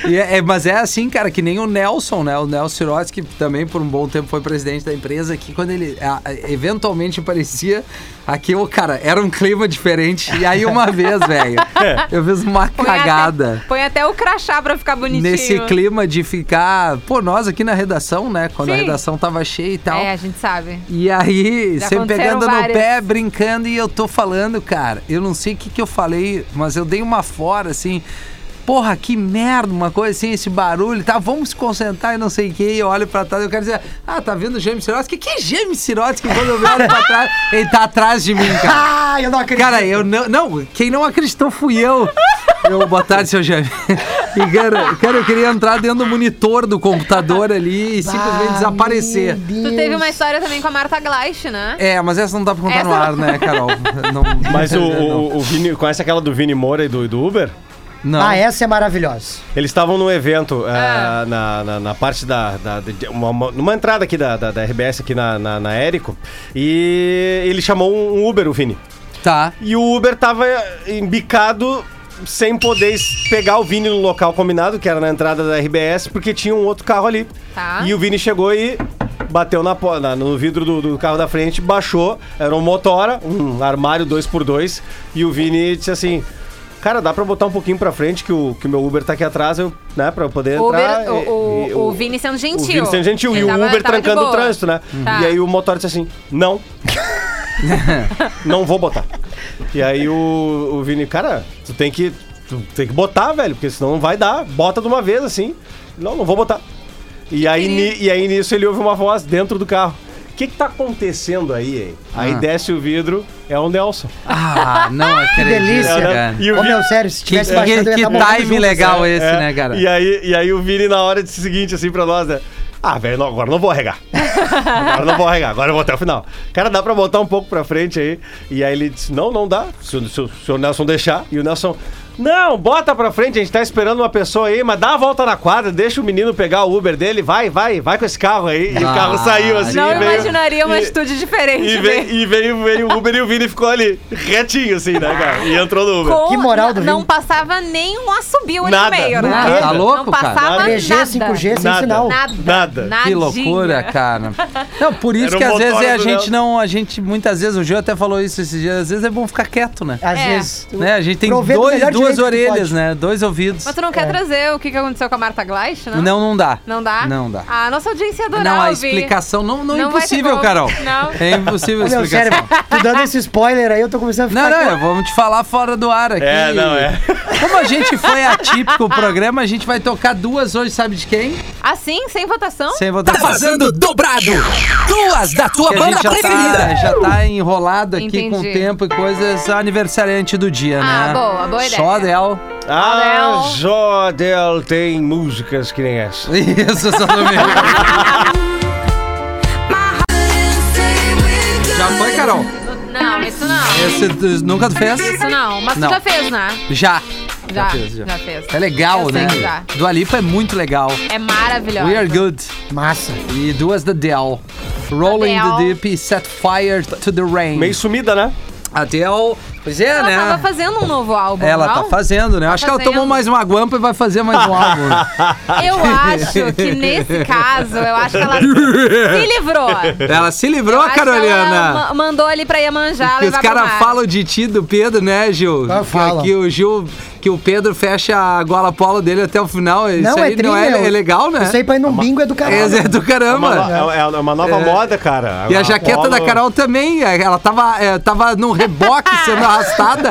isso. É- é- mas é assim, cara, que nem o Nelson, né? O Nelson Sirotsky, que também por um bom tempo foi presidente da empresa, que quando ele a- a- eventualmente aparecia, aqui, o cara, era um clima diferente. E aí uma vez, velho, eu fiz uma Põe cagada. Até, põe até o crachá pra ficar bonitinho. Nesse clima de ficar, pô, nós aqui na redação, né? Quando a Sim. redação tava cheia e tal. É, a gente sabe. E aí, Já sempre pegando no várias. pé, brincando, e eu tô falando, cara, eu não sei o que, que eu falei, mas eu dei uma fora, assim, porra, que merda, uma coisa assim, esse barulho, tá, vamos se concentrar e não sei o que, e eu olho pra trás, eu quero dizer, ah, tá vendo o James Sirotsky? Que James Sirotsky? Quando eu olho pra trás, ele tá atrás de mim, cara. Ah, eu não acredito. Cara, eu não, não, quem não acreditou fui eu. Eu, boa tarde, seu Jaime. Cara, cara, eu queria entrar dentro do monitor do computador ali e simplesmente Ah, desaparecer. Tu teve uma história também com a Marta Gleich, né? É, mas essa não dá pra contar Essa no ar, né, Carol? Não, Mas o, não. o, o Vini, conhece aquela do Vini Moura e do, do Uber? Não. Ah, essa é maravilhosa. Eles estavam num evento Ah. eh, na, na, na parte da. da- de- uma, uma- numa entrada aqui da, da, da RBS, aqui na, na, na Érico. E ele chamou um Uber, o Vini. Tá. E o Uber tava embicado sem poder pegar o Vini no local combinado, que era na entrada da RBS, porque tinha um outro carro ali. Tá. E o Vini chegou e bateu na, na- no vidro do, do carro da frente, baixou, era um motora, um armário 2x2, e o Vini disse assim. Cara, dá pra botar um pouquinho pra frente que o que o meu Uber tá aqui atrás, eu, né, pra eu poder O, Uber, entrar. o, e- o, e- o Vini sendo gentil. o Vini sendo gentil. Ele e o tava- Uber tava de trancando o boa. trânsito, né? Tá. E aí o motor disse assim: não. não vou botar. E aí o, o Vini, cara, tu tem que. Tu tem que botar, velho, porque senão não vai dar. Bota de uma vez assim. Não, não vou botar. E aí, ni- e aí nisso ele ouve uma voz dentro do carro. O que que tá acontecendo aí, hein? Aí Ah. desce o vidro, é o Nelson. Ah, não acredito, delícia. cara. E o Ô, meu, sério, se Que, tivesse que, baixado, eu ia que morrendo time junto, legal sério. esse, É, né, cara? E aí, e aí o Vini na hora disse o seguinte, assim, pra nós, né? Ah, velho, não, agora não vou arregar. agora não vou arregar, agora eu vou até o final. Cara, dá pra botar um pouco pra frente aí. E aí ele disse: Não, não dá. Se o, se o- se o Nelson deixar. E o Nelson. Não, bota pra frente, a gente tá esperando uma pessoa aí, mas dá a volta na quadra, deixa o menino pegar o Uber dele, vai, vai, vai com esse carro aí. E o carro saiu assim. Não veio- imaginaria uma e- atitude diferente. E né? veio, e veio, veio o Uber e o Vini ficou ali, retinho assim, né, cara? E entrou no Uber. Com- Que moral do Não Vini. passava nem um assobio ali Nada, no meio, né? nada. Tá louco, não cara? passava 3G, nada. 5G, sem Nada. sinal. Nada. Nada. Que loucura, cara. Não, por isso Era que às vezes motor a gente não, a gente muitas vezes, o Gil até falou isso esses dias, às vezes é bom ficar quieto, né? Às É. vezes. Né? A gente tem dois, duas orelhas, pode. né? Dois ouvidos. Mas tu não quer trazer o que que aconteceu com a Marta Gleich, não? Não, não dá. Não dá? Não dá. A nossa audiência adorava Não, a ouvir. explicação não, não, é Não vai ter impossível, como. Carol. Não. É impossível a Meu explicação. sério, tu dando esse spoiler aí, eu tô começando a ficar. Não, não, aqui, ó. eu vou te falar fora do ar aqui. É, não, é. Como a gente foi atípico o programa, a gente vai tocar duas hoje, sabe de quem? Assim, sem votação? Sem Tá votação. vazando dobrado. Duas da tua Que a banda gente já preferida. tá, já tá enrolado aqui Entendi. com o tempo e coisas aniversariante do dia, Ah, né? boa, boa ideia. Só Del. Ah, Adele. Jodel tem músicas que nem essa. Isso, exatamente. Já foi, Carol? Não, isso não. Esse, tu- nunca tu fez? Isso não. Mas Não. tu já fez, né? Já. Já, fez, já, já. fez. É legal, Eu sei né? que já. Do Alipa é muito legal. É maravilhosa. We are good. Massa. E duas da Del. Rolling the Adele. Deep e Set Fire to the Rain. Meio sumida, né? Adele, pois é, Ela né? tava fazendo um novo álbum, Ela não? tá fazendo, né? Acho que ela fazendo. tomou mais uma guampa e vai fazer mais um álbum. Eu acho que nesse caso, eu acho que ela se livrou. Ela se livrou, Eu ela Carolina. ma- mandou ali pra Iemanjá os caras falam de ti, do Pedro, né, Gil? Ah, que, falam. que o Gil, que o Pedro fecha a gola polo dele até o final. Isso Não, aí é tri, não é, é legal, né? Isso aí pra ir num bingo é do caralho. É, é do É uma, caramba. no- é- é uma nova É. moda, cara. E a jaqueta da Carol também, é, ela tava, é, tava num reboque sendo arrastada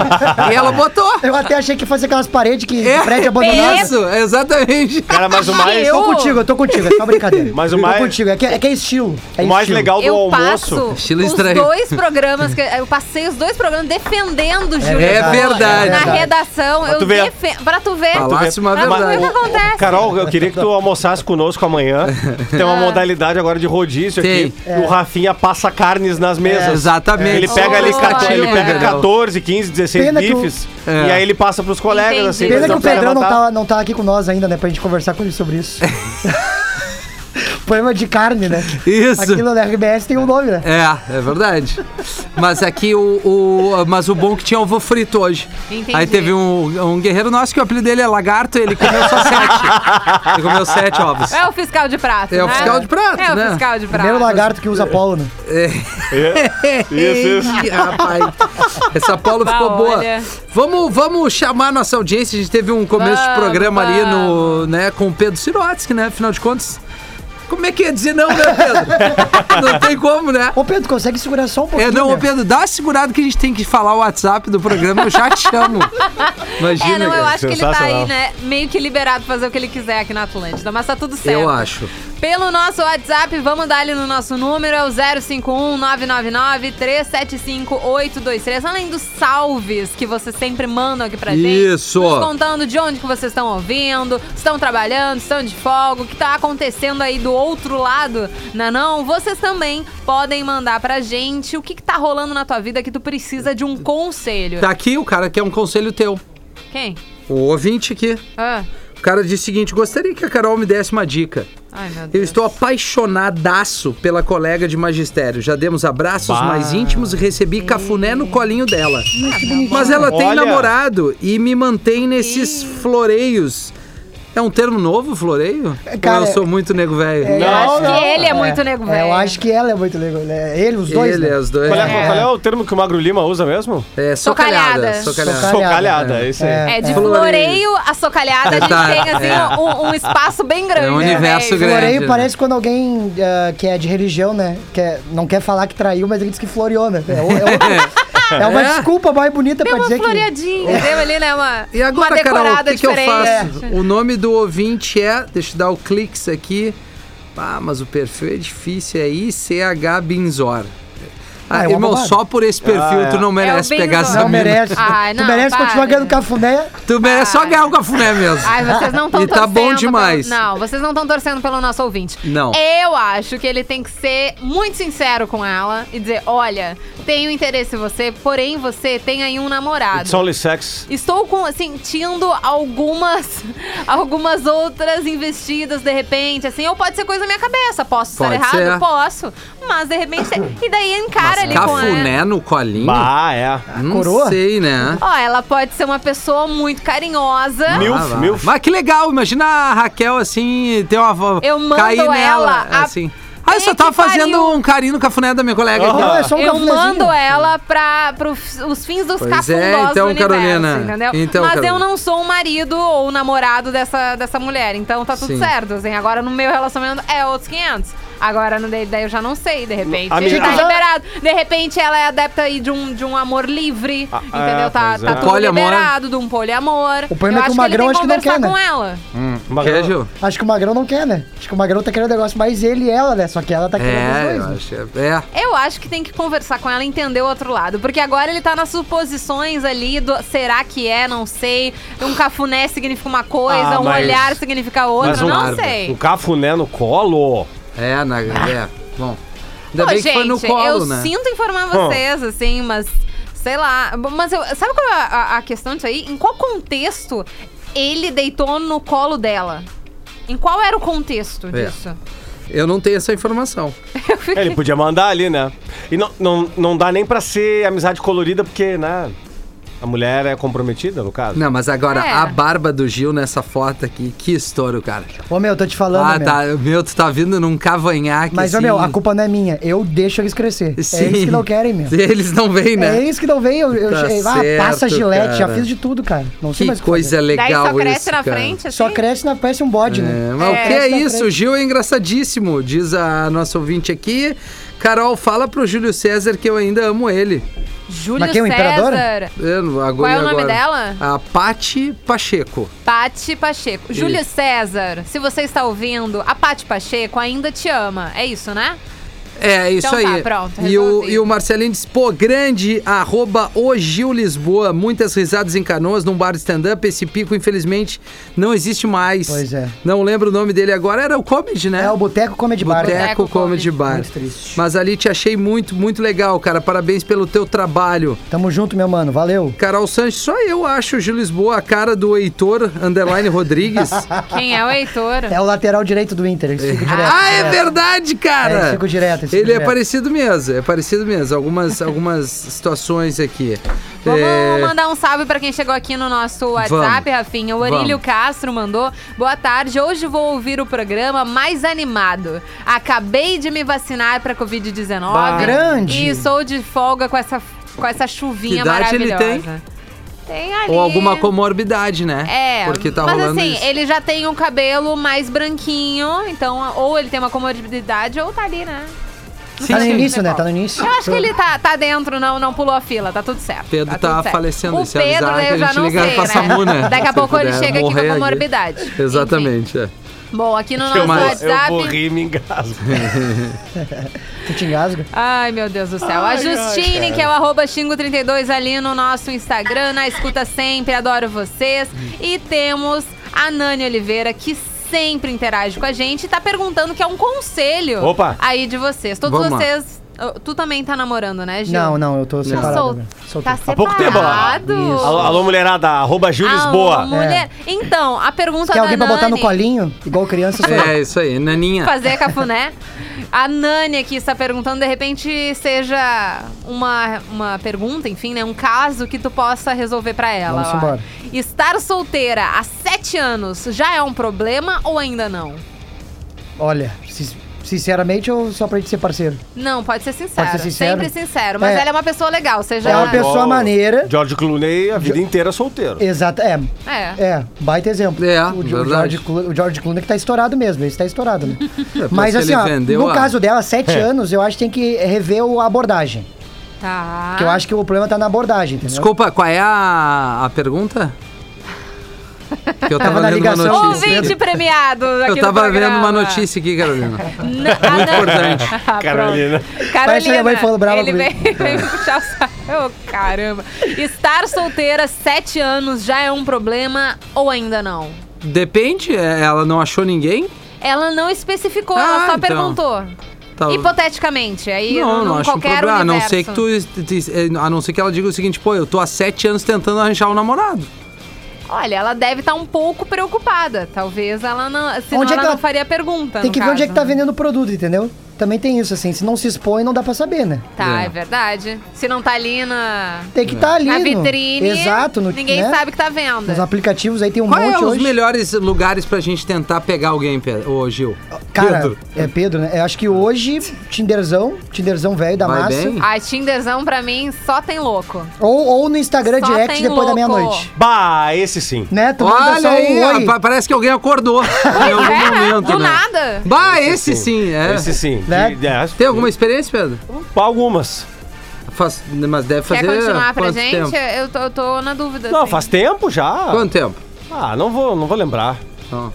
e ela botou. Eu até achei que fosse aquelas paredes que É, prédio abandonado. Isso, exatamente. Cara, mas o mais, Eu- Tô contigo, eu tô contigo, é só brincadeira. Mas o eu mais- tô contigo, é que é, que é estilo. É o mais estilo. legal do Eu almoço. passo Estilo os estranho. dois programas, que eu passei os dois programas defendendo o Júlio. É verdade. Na É redação, eu tu ver. defen- Pra tu ver. Falasse uma Pra tu ver o verdade. que acontece. Carol, eu queria que tu almoçasse conosco amanhã. Tem Ah. uma modalidade agora de rodízio aqui. Tem. O Rafinha passa carnes nas mesas. Exatamente. Ele pega ali, Oh, 14, ele é. pega 14, 15, 16 Pena que o- bifes. É. E aí ele passa pros colegas, Entendi. assim. Pena que o Pedrão não tá, não tá aqui com nós ainda, né? Pra gente conversar com ele sobre isso. Poema de carne, né? Isso. Aquilo da RBS tem um nome, né? É, é verdade. Mas aqui o, o- Mas o bom é que tinha ovo frito hoje. Entendi. Aí teve um, um guerreiro nosso que o apelido dele é Lagarto, ele comeu só sete. Ele comeu sete ovos. É o fiscal de prato. É o né? fiscal de prato, É o né? fiscal de prato. Primeiro lagarto que usa polo, né? Isso, isso. Ih, rapaz. Essa Paulo ficou boa. olha. Vamos, vamos chamar nossa audiência. A gente teve um começo de Vamos, programa ali no, né, com o Pedro Sirotsky, né? Afinal de contas. Como é que ia dizer não, né, Pedro? não tem como, né? Ô, Pedro, consegue segurar só um pouquinho? É, não, ô? Pedro, dá uma segurada que a gente tem que falar o WhatsApp do programa, eu já te chamo. Imagina. É, não, eu cara. acho que ele tá aí, né, meio que liberado pra fazer o que ele quiser aqui na Atlântida, mas tá tudo certo. Eu acho. Pelo nosso WhatsApp, vamos dar ali no nosso número, é o 051 999 375 823. Além dos salves que vocês sempre mandam aqui pra gente. Isso. Nos contando de onde que vocês estão ouvindo, estão trabalhando, estão de folga, o que tá acontecendo aí do outro lado, não é não? Vocês também podem mandar pra gente o que, que tá rolando na tua vida que tu precisa de um conselho. Tá aqui o cara quer um conselho teu. Quem? O ouvinte aqui. Ah. O cara disse o seguinte: gostaria que a Carol me desse uma dica. Ai, meu Eu Deus. estou apaixonadaço pela colega de magistério. Já demos abraços mais íntimos e recebi cafuné no colinho dela. Mas ela tem Olha. namorado e me mantém nesses floreios. É um termo novo, floreio? Cara, Ou eu sou muito nego velho? Eu acho que ele é muito nego velho. É, eu acho que ela é muito legal. né? Ele, os dois. Ele, né? os dois. Qual é, qual é o termo que o Magro Lima usa mesmo? É, socalhada. Socalhada. Socalhada. É isso aí. É, de É. floreio a socalhada, a gente Tá, tem assim é. um, um espaço bem grande. É um né, universo velho? grande. Floreio né? parece quando alguém ah, que é de religião, né? Quer, não quer falar que traiu, mas ele diz que floreou, né? É, é o- é uma É. desculpa mais bonita Deu pra uma dizer que. floreadinha, deu ali, né? Uma, E agora, uma Carol, o decorada que, que eu faço? O nome do ouvinte é. Deixa eu dar o cliques aqui. Ah, mas o perfil é difícil, é ICH Binzor. Ah, Ah, é uma irmão, só por esse perfil Ah, é. tu não merece bem pegar essa Não mina. merece. Ai, não, tu merece para. continuar ganhando cafuné. Tu merece só Para. ganhar o cafuné mesmo. Ai, vocês não estão E tá torcendo. bom pelo- demais. Não, vocês não estão torcendo pelo nosso ouvinte. Não. Eu acho que ele tem que ser muito sincero com ela e dizer: olha, tenho interesse em você, porém você tem aí um namorado. It's only sex. Estou com, sentindo algumas algumas outras investidas de repente, assim, ou pode ser coisa da minha cabeça. Posso Pode estar errado? ser. Posso. Mas de repente. E daí encara ali com ela. Cafuné no colinho? Bah, é. Não coroa? sei, né? Ó, ela pode ser uma pessoa muito carinhosa. Milf, Ah, milf. Mas que legal, imagina a Raquel assim, ter uma. Eu mando cair nela, ela a- assim. Ah, eu só tava fazendo um carinho no cafuné da minha colega. aqui. Não, é só um Eu cafunézinho. mando ela para os fins dos Pois cafundosos é, então, do universo, Carolina. entendeu? Então, Mas Carolina. eu não sou o marido ou o namorado dessa, dessa mulher, então tá tudo Sim. certo, assim. Agora no meu relacionamento é outros 500. Agora no dele daí eu já não sei, de repente. Amiga, tá ah. liberado. De repente ela é adepta aí de um, de um amor livre, Ah, entendeu? é, Tá, tá é. tudo Poliamor. liberado, de um poliamor. O problema eu é que acho o Magrão ele tem acho que não conversar quer, né? com ela. Mas- Quer, Gil? Acho que o Magrão não quer, né? Acho que o Magrão tá querendo um negócio mais ele e ela, né? Só que ela tá querendo É, os eu dois. né? acho. É. Eu acho que tem que conversar com ela e entender o outro lado. Porque agora ele tá nas suposições ali do será que é, não sei. Um cafuné significa uma coisa, Ah, um mas- olhar significa outra, um- não sei. O cafuné no colo. É, na, é. Bom. Ainda Pô, bem gente, que foi no colo, eu né? sinto informar vocês, assim, mas sei lá. Mas eu, sabe qual é a, a- questão disso aí? Em qual contexto ele deitou no colo dela? Em qual era o contexto É. disso? Eu não tenho essa informação. Ele podia mandar ali, né? E não, não, não dá nem pra ser amizade colorida, porque, né? A mulher é comprometida, no caso. Não, mas agora, É. a barba do Gil nessa foto aqui, que estouro, cara. Ô, meu, tô te falando, ah, meu. tá. Meu, tu tá vindo num cavanhaque Mas, assim... ô, meu, a culpa não é minha. Eu deixo eles crescer. Sim. É eles que não querem, meu. Eles não vêm, né? É eles que não vêm. Eu, eu Tá che- ah, passa gilete, já cara. fiz de tudo, cara. Não sei Que mais coisa fazer. legal Daí só isso, cresce na cara. frente, assim? Só cresce na parece um bode, É, né? mas o que é Cresce na isso? O. Gil é engraçadíssimo, diz a nossa ouvinte aqui. Carol, fala pro Júlio César que eu ainda amo ele. Júlio Mas quem, o César. Eu não- agora, Qual é o nome agora. dela? A Pati Pacheco. Pati Pacheco. Júlio César, se você está ouvindo, a Pati Pacheco ainda te ama. É isso, né? É, isso Então tá, aí. pronto, e, o, e o Marcelinho diz, pô, grande, arroba o Gil Lisboa. Muitas risadas em canoas num bar de stand-up. Esse pico, infelizmente, não existe mais. Pois é. Não lembro o nome dele agora. Era o Comedy, né? É o Boteco Comedy Bar. Boteco Boteco Comedy Comedy. Bar. Muito triste. Mas ali te achei muito, muito legal, cara. Parabéns pelo teu trabalho. Tamo junto, meu mano. Valeu. Carol Sanches, só eu acho o Gil Lisboa a cara do Heitor Underline Rodrigues. Quem é o Heitor? É o lateral direito do Inter. Eles ficam direto. ah, é direto. verdade, É, cara! eles ficam direto. eles Ele ficam é parecido mesmo, é parecido mesmo. Algumas, algumas situações aqui. Vamos É, mandar um salve pra quem chegou aqui no nosso WhatsApp, Rafinha. O Orílio Vamos. Castro mandou. Boa tarde. Hoje vou ouvir o programa mais animado. Acabei de me vacinar pra Covid-19. Bah. Grande. E sou de folga com essa, com essa Que chuvinha idade ele maravilhosa. tem? Tem ali. Ou alguma comorbidade, né? É, Porque tá mas rolando assim, isso. ele já tem o cabelo mais branquinho, então ou ele tem uma comorbidade ou tá ali, né? Não Tá no início, né? Tá no início. Eu acho que ele tá, tá dentro, não, não pulou a fila, tá tudo certo. Pedro tá, tá certo. falecendo, O Pedro, avisar eu já não sei, né? SAMU, né? Daqui a Se pouco ele chega aqui com a aqui. comorbidade. Exatamente, é. Enfim. Bom, aqui no nosso mais? WhatsApp... Eu vou rir e me engasgo. Tu te engasga. Ai, meu Deus do céu. a Justine, que é o arroba xingo32 ali no nosso Instagram, na escuta sempre, adoro vocês. E temos a Nani Oliveira, que sempre interage com a gente e tá perguntando que é um conselho Opa. aí de vocês. Todos Vamos lá. vocês... Tu também tá namorando, né, Gil? Não, não, eu tô separado. Sol... né? Tá Há pouco tempo, separado? Alô, alô, mulherada, arroba Gil Lisboa. mulher. Então, a pergunta Quer da alguém pra botar no colinho? Igual criança. É, isso aí, naninha. fazer cafuné. A Nani aqui está perguntando, de repente seja uma, uma pergunta, enfim, né? Um caso que tu possa resolver pra ela. Vamos ó. embora. Estar solteira há sete anos já é um problema ou ainda não? Olha, sin- sinceramente ou só pra gente ser parceiro? Não, pode ser sincero. Pode ser sincero? Sempre sincero. Mas É. ela é uma pessoa legal, seja. É uma pessoa maneira. George Clooney a vida inteira solteiro. Exato, é. É. É, baita exemplo. É, o, o verdade. George, Clo- o George Clooney que tá estourado mesmo, esse tá estourado, né? Depois Mas que assim, ele ó, vendeu no a- caso dela, sete anos, eu acho que tem que rever o- a abordagem. Tá. Porque eu acho que o problema tá na abordagem, entendeu? Desculpa, qual é a, a pergunta? Que eu tava, Tava na vendo ligação. uma notícia. Ouvinte premiado aqui Eu tava vendo uma notícia aqui, Carolina. Ah, Muito não. importante. Ah. Carolina. Parece minha mãe falando brava ele vem, vem me puxar o saco. Ô, caramba. Estar solteira sete anos já é um problema ou ainda não? Depende, é, ela não achou ninguém? Ela não especificou, Ah, ela só então. perguntou. Tá- Hipoteticamente, aí Não, não acho um qualquer problema. A não ser que tu. te- A não ser que ela diga o seguinte, pô, eu tô há sete anos tentando arranjar um namorado. Olha, ela deve estar um pouco preocupada. Talvez ela não. Senão Onde é ela que não ela- faria a pergunta. Tem que ver onde é que caso. tá vendendo o produto, entendeu? Também tem isso, assim. Se não se expõe, não dá pra saber, né? Tá, É. é. verdade. Se não tá ali na, Tem que estar ali. na no- vitrine, Exato. No, ninguém né? sabe que tá vendo. Nos aplicativos aí tem um Qual monte é os hoje. melhores lugares pra gente tentar pegar alguém, Pedro? Ô, Gil? Cara, Pedro. é Pedro, né? Eu acho que hoje, Tinderzão, Tinderzão velho da Vai massa. bem? A Tinderzão pra mim só tem louco. Ou, ou no Instagram Só direct tem depois da louco. meia-noite. Bah, esse sim. Né? Tu manda Olha só aí, oi. pa- parece que alguém acordou em algum é, momento, do né? nada. Bah, esse sim, é. Esse sim. De- Tem alguma experiência, Pedro? Algumas. Faz- mas deve fazer Quer continuar pra gente? tempo? Eu tô, eu tô na dúvida. Não, assim. faz tempo já. Quanto tempo? Ah, não vou, não vou lembrar. Não.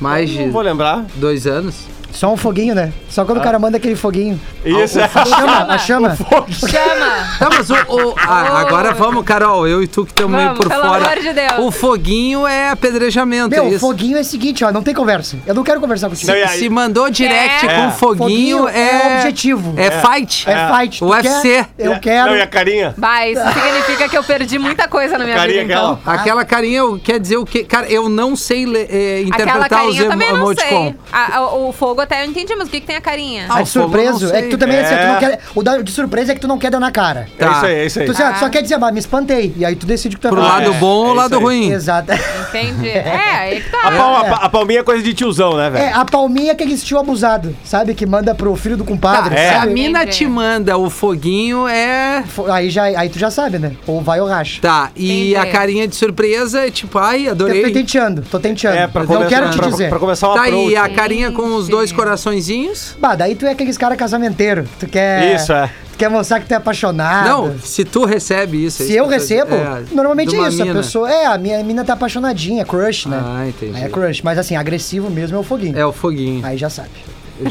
Mais de Não vou lembrar. dois anos? Só um foguinho, né? Só quando o cara manda aquele foguinho. Isso, é. Chama, a chama. Chama! Tá, mas o. o- ah, agora vamos, Carol, eu e tu que estamos meio por pelo fora. amor de Deus. O foguinho é apedrejamento, Meu, é o foguinho é o seguinte, ó, não tem conversa. Eu não quero conversar e aí? Se mandou direct É. com É. foguinho, Foguinho é. é objetivo. É, fight. É fight. tu UFC. quer? Eu quero. Não, e a carinha? Bah, isso significa que eu perdi muita coisa na minha Carinha vida, então. aquela. Aquela carinha quer dizer o quê? Cara, eu não sei é, Aquela interpretar os carinha eu também não emoticon. sei. A- a- o fogo até eu entendi, mas o que, que tem a carinha? Ah, o eu surpreso. É que tu também, assim, É. tu não quer. O da- de surpresa é que tu não quer dar na cara. É Tá. isso aí, é isso aí. Tu, assim, ah, só quer dizer, mas me espantei. E aí tu decide o que tu Pro vai fazer. lado é, bom ou é lado ruim? Exato. Entendi. É, aí que A, tá. pal- a a palminha é coisa de tiozão, né, velho? É, a palminha é aquele estilo abusado, sabe? Que manda pro filho do compadre. Tá, se a mina Entendi. te manda o foguinho, é. Aí, já, aí tu já sabe, né? Ou vai ou racha. Tá, e Entendi. a carinha de surpresa é tipo, ai, Eu tô adorei. tenteando, tô tenteando. É, pra não começar, quero te pra, dizer. pra começar o Tá, approach. e a carinha com os dois Gente. coraçõezinhos? Bah, daí tu é aqueles cara casamenteiro. Tu quer. Isso, é. Tu quer mostrar que tu é apaixonado. Não, se tu recebe isso. é Se isso eu recebo, É, normalmente é isso. mina. A pessoa. É, a minha a mina tá apaixonadinha, crush, né? Ah, entendi. Aí é crush. Mas assim, agressivo mesmo é o foguinho. É o foguinho. Aí já sabe.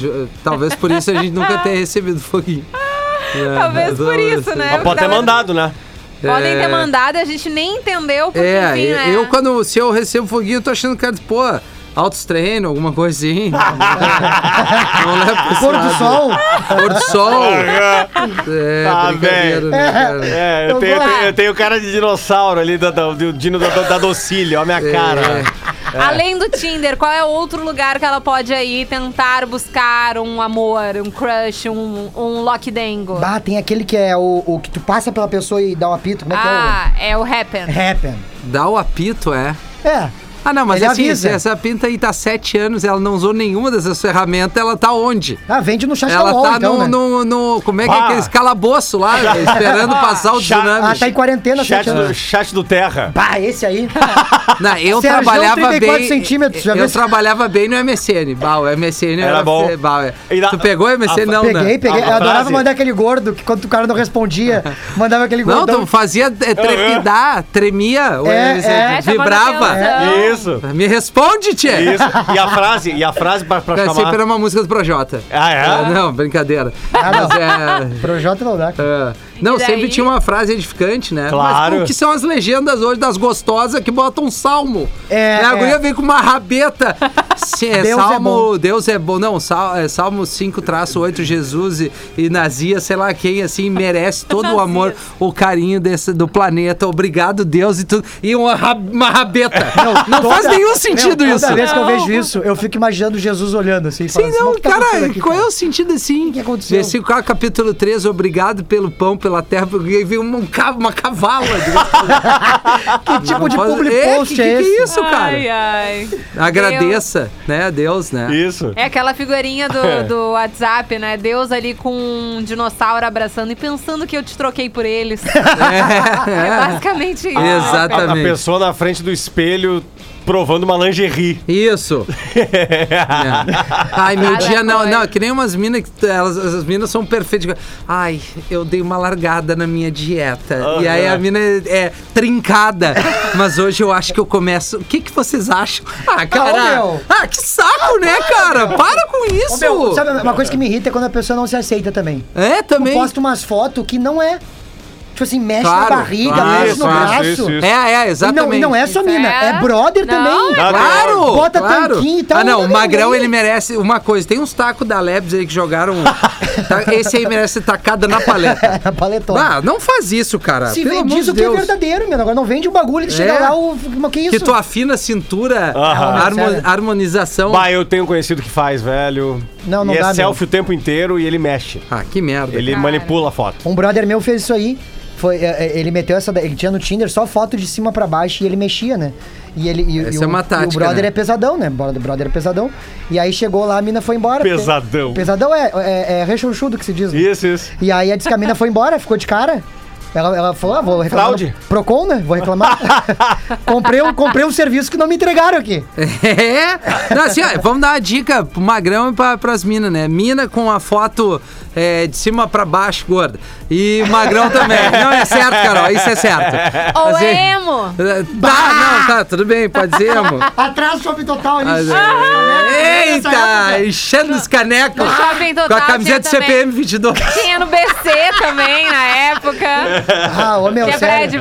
Eu Talvez por isso a gente nunca tenha recebido foguinho. É, Talvez por isso, né? Mas pode ter mandado, né? Podem ter É. mandado e a gente nem entendeu, porque É, enfim, eu, né? eu quando, se eu recebo foguinho, eu tô achando que, pô, altos treino, alguma coisa assim. Não leva pra esse Pôr do sol. Pôr do sol. É, Ah, velho. né? É, eu tenho, eu tenho, eu tenho cara de dinossauro ali, da, da, do Dino da, da Docílio, ó a minha É. cara. Além do Tinder, qual é outro lugar que ela pode aí tentar buscar um amor, um crush, um, um lockdengo? Bah, tem aquele que é o, o que tu passa pela pessoa e dá um apito. Como é Ah, é o Happen. que é o. Happen. Dá o apito, é. É. Ah, não, mas Ele assim, avisa. essa pinta aí tá há sete anos, ela não usou nenhuma dessas ferramentas, ela tá onde? Ah, vende no chat ela tá então, no, né? no, no- Como é que é Ah. aqueles calabouço lá, esperando passar o tsunami? Ah, tá em quarentena, Chat sete anos. do, chat do Terra. Bah, esse aí. Não, eu Sérgio, trabalhava 34 bem. centímetros, já eu viu? trabalhava bem no MSN. Bah, o MSN Era bom. Bah, é. E na- Tu pegou o MSN? a- não, peguei, né? peguei. A- a Eu adorava frase- mandar aquele gordo que quando o cara não respondia, mandava aquele Não, gordão. tu fazia é, trepidar, tremia, o É, MSN, é. vibrava. Chamando atenção. Isso. Me responde, tia! Isso. E a frase, e a frase pra, pra É, chamar. sempre era uma música do Projota. Ah, é? É, não, brincadeira. Ah, não. Mas é. Projota não dá. cara. É. Não, daí? sempre tinha uma frase edificante, né? Claro. Mas o que são as legendas hoje das gostosas que botam um salmo? É, Né? A é. guria vem com uma rabeta. Sim, é Deus é salmo, bom. Deus é bom. Não, sal, é Salmo 5, traço 8, Jesus e, e Nazia, sei lá quem, assim, merece todo o amor, o carinho desse, do planeta. Obrigado, Deus e tudo. E uma, uma rabeta. Não, faz Toda- nenhum sentido Meu, isso. Toda vez que eu vejo isso, eu fico imaginando Jesus olhando assim. Sim, assim, não, "Mas o que tá cara, aqui, qual é cara?" o sentido assim? O que aconteceu? Versículo capítulo 13, obrigado pelo pão, pela terra, porque veio uma, um uma cavala. Que tipo de public é, post que, é que, esse? que isso, cara? Ai, ai. Agradeça, né, a Deus, né? Isso. É aquela figurinha do, do WhatsApp, né? Deus ali com um dinossauro abraçando e pensando que eu te troquei por eles. É, basicamente isso. Exato. A, a Exatamente. pessoa na frente do espelho Provando uma lingerie. Isso. É. Ai, meu Cada dia não, coisa. não, que nem umas minas que elas, as minas são perfeitas. Ai, eu dei uma largada na minha dieta. E aí a mina é, é trincada. Mas hoje eu acho que eu começo. O que que vocês acham? Ah, cara. Ah, que saco, né, cara? Para com Ô, isso. meu, sabe, uma coisa que me irrita é quando a pessoa não se aceita também. É, também. Tu posta umas fotos que não é. Tipo assim, mexe Claro, na barriga, claro, mexe no claro, braço. isso, isso. É, é, E não, exatamente. e não é só mina, É. é brother Não, também. é. Claro! Bota claro. tanquinho e tal, Ah, não, o não, Magrão não. ele merece uma coisa. Tem uns tacos da Lebs aí que jogaram. tá- esse aí merece ser tacada na paleta. Na paletona. Ah, não faz isso, cara. Se Pelo diz de o que é Deus. verdadeiro, meu. Agora não vende um bagulho que chega É. lá, o. Que isso? Que tu afina a cintura, harmo- Sério. harmonização. Bah, eu tenho conhecido que faz, velho. Não, não e dá, é selfie o tempo inteiro e ele mexe. Ah, que merda. Ele Cara. manipula a foto. Um brother meu fez isso aí. Foi, é, é, ele meteu essa. Ele tinha no Tinder só foto de cima pra baixo e ele mexia, né? E ele. E, Essa e é o, uma e tática, o brother né? é pesadão, né? O brother, brother é pesadão. E aí chegou lá, a mina foi embora. porque- Pesadão. Pesadão é, é, é rechonchudo que se diz. né? Isso, isso. E aí a disse que a mina foi embora, ficou de cara. Ela, ela falou, ah, vou reclamar. Fraude. no Procon, né? Vou reclamar. comprei, um, comprei um serviço que não me entregaram aqui. É. Não, assim, ó, vamos dar uma dica pro Magrão e pra, pras minas, né? Mina com a foto é, de cima pra baixo, gorda. E o Magrão também. Não, é certo, Carol, isso é certo. Ou Assim, emo. Tá, não, tá, tudo bem, pode ser, amor. Atrás do shopping total ali. Mas, Ah, é, Eita, enchendo os canecos. Shopping Com a total camiseta também. CPM 22. Tinha no BC também, na época. Ah, ô meu, Tinha Praia de.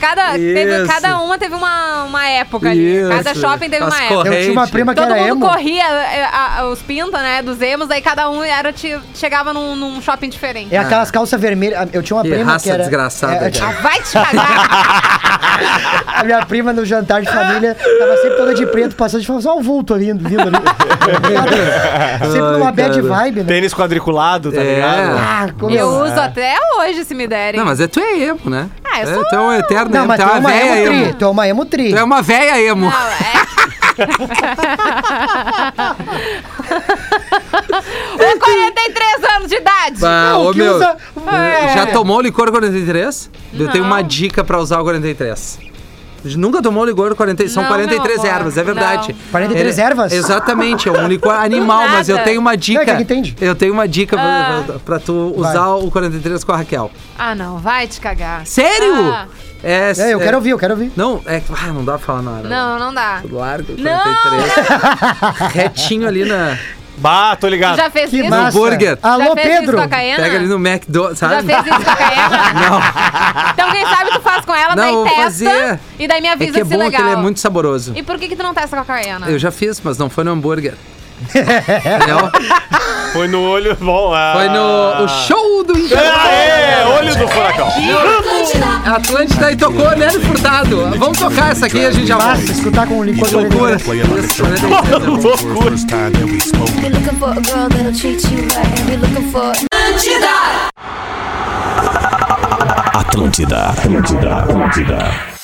Cada, teve- cada uma teve uma, uma época ali. Isso. Cada shopping teve As uma época. Eu tinha uma prima que Todo era mundo emo. corria, a- a- os pinta, né, dos emos, aí cada um era, chegava num, num shopping diferente. É aquelas calças vermelhas. Eu tinha uma Que prima raça que era. desgraçada, é, cara. Ah, vai te cagar! a minha prima no jantar de família tava sempre toda de preto, passando de falava só o vulto ali, vindo ali. sempre numa Ai, bad vibe, né? Tênis quadriculado, tá É. ligado? Ah, como Eu uso até hoje, se me derem. Não, mas é tu é emo, né? Ah, eu É, sou- Tu é um eterno Não, emo, mas tu é é uma uma emo tri. Tu é uma emo tri. Tu é uma véia emo. Não, é. Com 43 anos de idade. Ah, Não, ô, que meu, usa- É. Já tomou licor 43? Eu tenho uma dica pra usar o 43. Nunca tomou licor 43? São Não, 43 meu amor, ervas, é verdade. não. 43 ervas? Exatamente, é um licor animal, mas eu tenho uma dica. Não, é que entende. Eu tenho uma dica pra- Ah. pra, pra tu usar o 43 com a Raquel. Ah, não, vai te cagar. Sério? Ah, É, É, eu quero ouvir, eu quero ouvir. Não, é. Ah, não dá pra falar na hora. não, não dá. Largo, Não! 43. Retinho ali na, Bah, tô ligado. Já fez Que isso? massa. hambúrguer. Já Alô, fez Pedro. isso com a Caiana? Pega ali no McDonald's, Já sabe? fez isso com a Caiana? Não. Então quem sabe tu faz com ela, Não, daí vou testa fazer. e daí me É avisa que é se bom legal. que ele é muito saboroso. E por que que tu não testa com a Caiana? Eu já fiz, mas não foi no hambúrguer. Entendeu? Foi no olho. Bom, ah. Foi no o show do Aê, Internacional. olho do furacão. Atlântida e tocou Nelly Furtado. Vamos tocar essa aqui e a gente já volta. escutar com o licor Loucura. 43. Isso, 43. First time that we spoke. Be looking for a girl that'll treat you right. Be looking for Atlântida, Atlântida, Atlântida.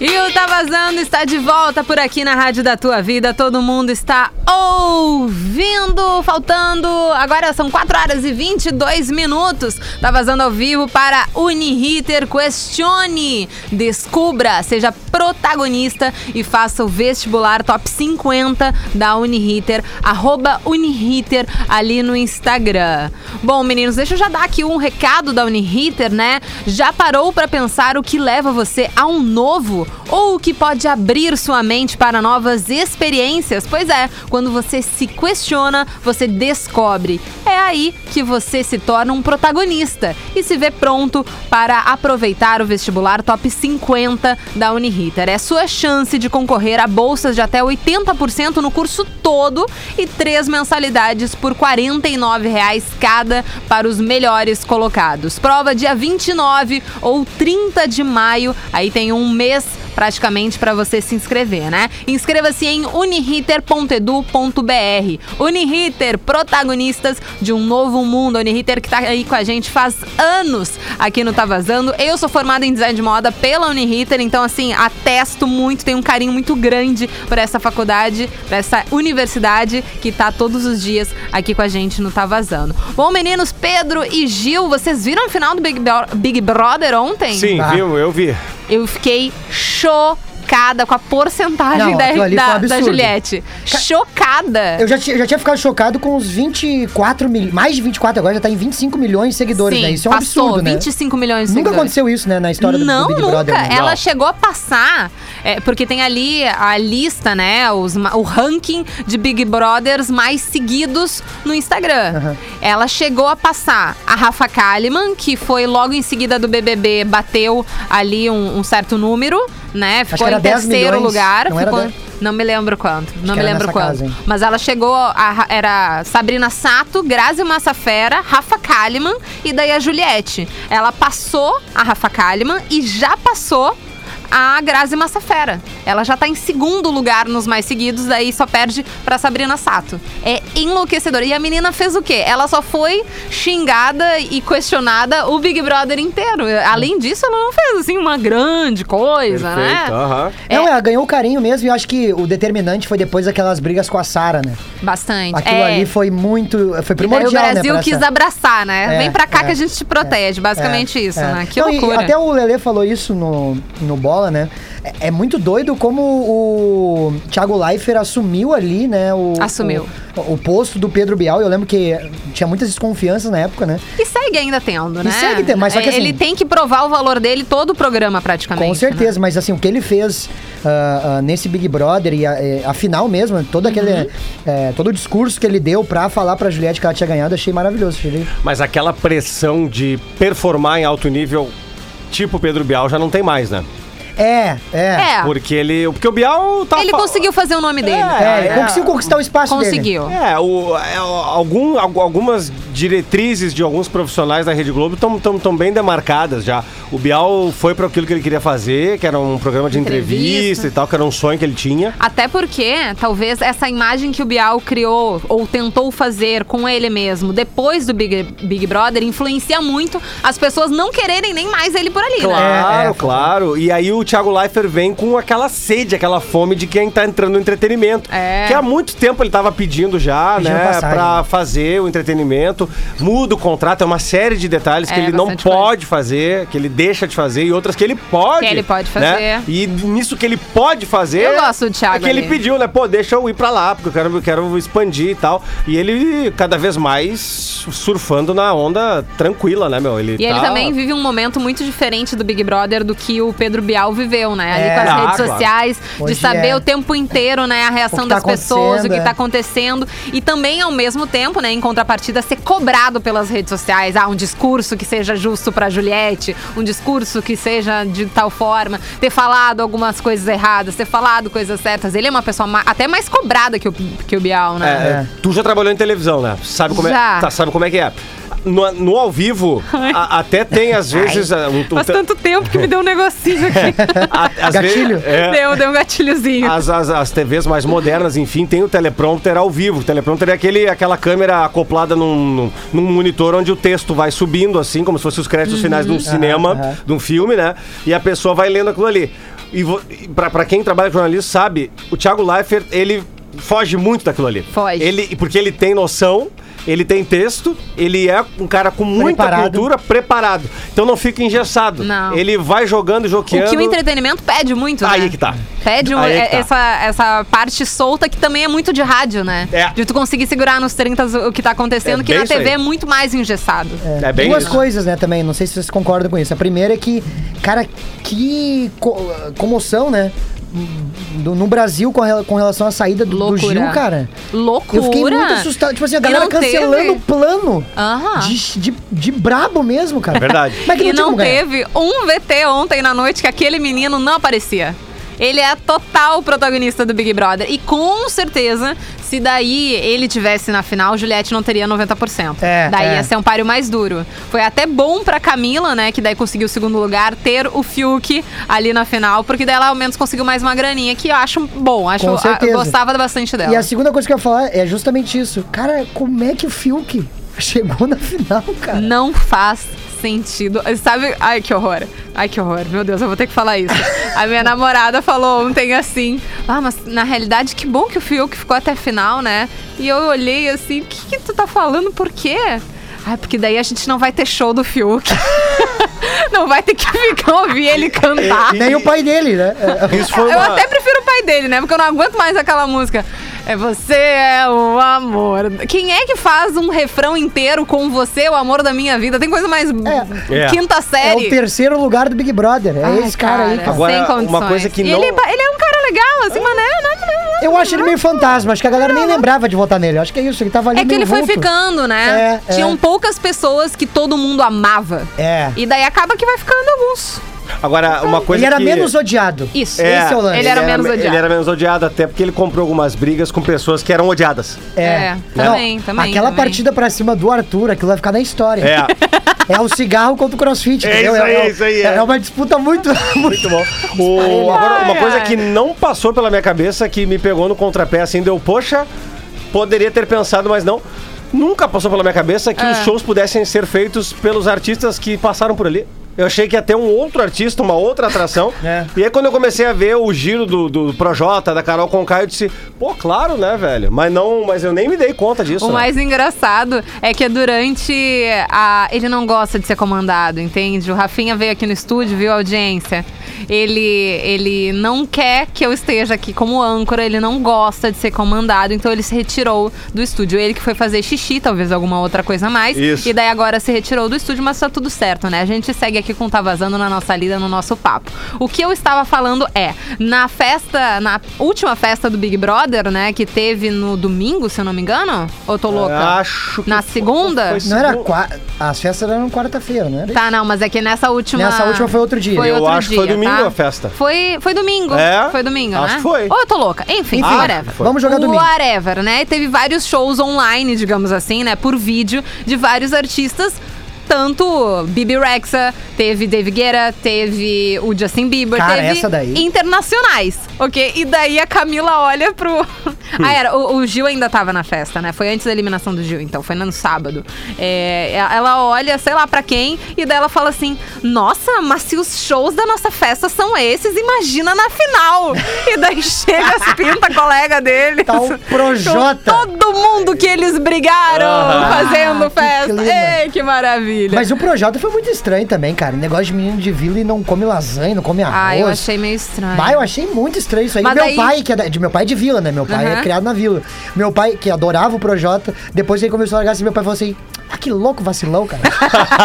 E o Tá Vazando está de volta por aqui na Rádio da Tua Vida. Todo mundo está ouvindo. Faltando. Agora são 4 horas e 22 minutos. Tá vazando ao vivo para Uniriter Questione. Descubra, seja protagonista e faça o vestibular top 50 da Uniriter. Arroba Uniriter ali no Instagram. Bom, meninos, deixa eu já dar aqui um recado da Uniriter, né? Já parou para pensar o que leva você a um novo ou o que pode abrir sua mente para novas experiências? Pois é, quando você se questiona, você descobre. É aí que você se torna um protagonista e se vê pronto para aproveitar o vestibular top 50 da Uniriter. É sua chance de concorrer a bolsas de até 80% no curso todo e três mensalidades por 49 reais cada para os melhores colocados. Prova dia 29 ou 30 de maio. Aí tem um mês praticamente para você se inscrever, né? Inscreva-se em uniriter.edu.br. Uniriter, protagonistas de um novo mundo. Uniriter que tá aí com a gente faz anos aqui no Tá Vazando. Eu sou formada em design de moda pela Uniriter, então assim, atesto muito, tenho um carinho muito grande por essa faculdade, por essa universidade que tá todos os dias aqui com a gente no Tá Vazando. Bom, meninos, Pedro e Gil, vocês viram o final do Big, Bro- Big Brother ontem? Sim, Tá. viu? Eu vi. Eu fiquei chocada com a porcentagem Não, da, ali foi um da, da absurdo. Juliette. Chocada. Eu já, tinha- eu já tinha ficado chocado com os 24 mil, mais de 24 agora, já tá em 25 milhões de seguidores, né? Isso é um passou absurdo, né? 25 milhões de Nunca seguidores. aconteceu isso, né, na história do- Não, do Big nunca. Brother. né? Ela Não. chegou a passar, é, porque tem ali a lista, né? Os, ma- o ranking de Big Brothers mais seguidos no Instagram. Aham. Ela chegou a passar a Rafa Kalimann, que foi logo em seguida do BBB, bateu ali um, um certo número, né? Ficou em 10 terceiro milhões, lugar. não ficou- 10? Não me lembro quanto. não que me lembro quanto. casa? Mas ela chegou, a- era Sabrina Sato, Grazi Massafera, Rafa Kalimann e daí a Juliette. Ela passou a Rafa Kalimann e já passou a Grazi Massafera. Ela já tá em segundo lugar nos mais seguidos, daí só perde pra Sabrina Sato. É enlouquecedor. E a menina fez o quê? Ela só foi xingada e questionada o Big Brother inteiro. Além disso, ela não fez assim uma grande coisa, né? Perfeito, aham. Não, ela ganhou o carinho mesmo e eu acho que o determinante foi depois daquelas brigas com a Sara, né? Bastante. Aquilo é. ali foi muito. Foi E daí primordial, o Brasil né? quis essa- abraçar, né? É, Vem pra cá é, que a gente te protege. Basicamente isso, É. né? Que Não, e loucura. até o Lele falou isso no, no Bola, né? É, é muito doido como o Thiago Leifert assumiu ali, né? O, Assumiu. O, o posto do Pedro Bial. Eu lembro que tinha muitas desconfianças na época, né? E segue ainda tendo, né? segue tendo, mas só que É, Ele assim- tem que provar o valor dele todo o programa, praticamente. Com certeza, mas assim, o que ele fez ah, ah, nesse Big Brother e a, eh, a final mesmo, todo aquele. Uhum. eh, todo o discurso que ele deu pra falar pra Juliette que ela tinha ganhado, achei maravilhoso. Achei... Mas aquela pressão de performar em alto nível, tipo Pedro Bial, já não tem mais, né? É, é. É. Porque ele. Porque o Bial tá. Ele fa- conseguiu fazer o nome dele. É, é. conseguiu conquistar o espaço dele. Conseguiu. É, o, é, algum, al- algumas diretrizes de alguns profissionais da Rede Globo estão tão, tão bem demarcadas já. O Bial foi para aquilo que ele queria fazer, que era um programa de entrevista, Entrevista. e tal, que era um sonho que ele tinha. Até porque, talvez, essa imagem que o Bial criou ou tentou fazer com ele mesmo depois do Big, Big Brother influencia muito as pessoas não quererem nem mais ele por ali, né? Claro, É, é. claro. E aí o Thiago Leifert vem com aquela sede, aquela fome de quem tá entrando no entretenimento. É. Que há muito tempo ele tava pedindo já, Pedindo né, passagem. pra fazer o entretenimento. Muda o contrato, é uma série de detalhes que É, ele não pode fazer, que ele deixa de fazer e outras que ele pode. Que ele pode né? fazer. E nisso que ele pode fazer. Eu gosto do Thiago É que ele ali. pediu, né? Pô, deixa eu ir pra lá, porque eu quero, eu quero expandir e tal. E ele cada vez mais surfando na onda tranquila, né, meu? Ele E ele tá- também vive um momento muito diferente do Big Brother do que o Pedro Bial viveu, né? Ali É. com as redes sociais, Hoje de saber é. o tempo inteiro, né, a reação tá das pessoas, o que acontecendo, tá é. acontecendo. E também, ao mesmo tempo, né, em contrapartida, ser cobrado pelas redes sociais. Ah, um discurso que seja justo pra Juliette, um discurso que seja de tal forma, ter falado algumas coisas erradas, ter falado coisas certas. Ele é uma pessoa até mais cobrada que o, que o Bial, É, né? é, tu já trabalhou em televisão, né? Sabe como Já. é? Tá, sabe como é que é? No, no ao vivo, a- até tem às vezes um, um Faz tanto tempo que me deu um negocinho aqui. a- às Gatilho? vezes- é, deu, deu um gatilhozinho. as, as, as TVs mais modernas, enfim, tem o teleprompter ao vivo. O teleprompter é aquele, aquela câmera acoplada num, num, num monitor onde o texto vai subindo, assim, como se fossem os créditos finais de um cinema, aham. de um filme, né? E a pessoa vai lendo aquilo ali. E vo- e pra, pra quem trabalha com jornalismo sabe, o Thiago Leifert, ele foge muito daquilo ali. Foge. Ele, porque ele tem noção, ele tem texto, ele é um cara com muita Preparado. cultura, preparado. Então não fica engessado. Não. Ele vai jogando, O joqueando. que o entretenimento pede muito, né? Aí que tá. Pede um- é- que tá. essa, essa parte solta que também é muito de rádio, né? É. De tu conseguir segurar nos 30 o que tá acontecendo, É que na TV é muito mais engessado. É bem Duas isso. coisas, né, também. Não sei se vocês concordam com isso. A primeira é que, cara, que co- comoção, né? Do- no Brasil com, rela- com relação à saída do, do. Gil, cara. Loucura. Eu fiquei muito assustado. Tipo assim, a galera cancelando teve? o plano. Aham. De, de, de brabo mesmo, cara. Verdade. Mas que E não, não teve um VT ontem na noite que aquele menino não aparecia. Ele é total protagonista do Big Brother. E com certeza, se daí ele tivesse na final, Juliette não teria 90%. É, daí é. ia ser um páreo mais duro. Foi até bom pra Camila, né, que daí conseguiu o segundo lugar, ter o Fiuk ali na final, porque daí ela ao menos conseguiu mais uma graninha, que eu acho bom. Acho, Com a- certeza. gostava bastante dela. E a segunda coisa que eu ia falar é justamente isso. Cara, como é que o Fiuk chegou na final, cara? Não faz sentido. Sabe? Ai, que horror. Ai, que horror. Meu Deus, eu vou ter que falar isso. A minha namorada falou ontem assim: Ah, mas na realidade, que bom que o Fiuk ficou até final, né? E eu olhei assim: O que, que tu tá falando? Por quê? Ai, porque daí a gente não vai ter show do Fiuk. Não vai ter que ficar ouvir ele cantar. Nem o pai dele, né? Isso foi Eu uma... até prefiro o pai dele, né? Porque eu não aguento mais aquela música. É você é o amor. Quem é que faz um refrão inteiro com você, o amor da minha vida? Tem coisa mais É. quinta é série. o terceiro lugar do Big Brother. É Ai, esse cara, aí, cara. Agora, sem uma condições. coisa que não- Ele, ele é um cara legal, assim, mas não, não, não. Eu acho ele meio fantasma. Acho que a galera nem lembrava de votar nele. Acho que é isso. Ele tava ali É que ele foi vulto. ficando, né? É, é. Tinham poucas pessoas que todo mundo amava. É. E daí acaba que vai ficando alguns. Agora, uma coisa Ele era que... menos odiado. Isso. É, Esse é o lance. Ele era menos odiado. Ele era menos odiado, até porque ele comprou algumas brigas com pessoas que eram odiadas. É, também, também, Aquela também. partida pra cima do Arthur, aquilo vai ficar na história. É, É o cigarro contra o crossfit. É entendeu? isso aí, é, isso aí, É, é. é uma disputa muito. muito bom. O- agora, uma coisa que não passou pela minha cabeça, que me pegou no contrapé, assim, deu, poxa, poderia ter pensado, mas não. Nunca passou pela minha cabeça que É. os shows pudessem ser feitos pelos artistas que passaram por ali. Eu achei que ia ter um outro artista, uma outra atração. É. E aí, quando eu comecei a ver o giro do, do Projota, da Carol Conká, eu disse, pô, claro, né, velho? Mas não, mas eu nem me dei conta disso. O né? mais engraçado é que durante a. Ele não gosta de ser comandado, entende? O Rafinha veio aqui no estúdio, viu a audiência. Ele, ele não quer que eu esteja aqui como âncora, ele não gosta de ser comandado, então ele se retirou do estúdio. Ele que foi fazer xixi, talvez alguma outra coisa a mais. Isso. E daí agora se retirou do estúdio, mas tá tudo certo, né? A gente segue aqui com Tá Vazando na nossa lida, no nosso papo. O que eu estava falando é, na festa, na última festa do Big Brother, né, que teve no domingo, se eu não me engano? Ou tô louca? Acho que Na foi- segunda? foi Não era segunda. qua... As festas eram quarta-feira, não era? Tá, não, mas é que nessa última. Nessa última foi outro dia. Eu outro acho que foi dia, domingo tá? a festa. Foi, foi domingo. É? Foi domingo, Acho né? que foi. Ou eu tô louca. Enfim, Enfim, whatever. foi. Vamos jogar domingo. Whatever, né? Teve vários shows online, digamos assim, né? Por vídeo, de vários artistas. Tanto Bibi Rexa, teve Dave Guetta, teve o Justin Bieber, Cara, teve essa daí. internacionais, ok? E daí a Camila olha pro. ah, era, o, o Gil ainda tava na festa, né? Foi antes da eliminação do Gil, então foi no sábado. É, ela olha, sei lá pra quem, e daí ela fala assim: Nossa, mas se os shows da nossa festa são esses, imagina na final. e daí chega as pinta colega dele. Tá o Projota. Todo mundo que eles brigaram fazendo Ah, que festa. clima. Ei, que maravilha. Mas o Projota foi muito estranho também, cara. Negócio de menino de vila e não come lasanha, não come arroz. Ah, eu achei meio estranho. Bah, eu achei muito estranho isso aí. Mas meu daí- pai, que é de meu pai é de vila, né? Meu pai é Aham. criado na vila. Meu pai, que adorava o Projota, depois ele começou a largar assim, meu pai falou assim: Ah, que louco vacilão, cara.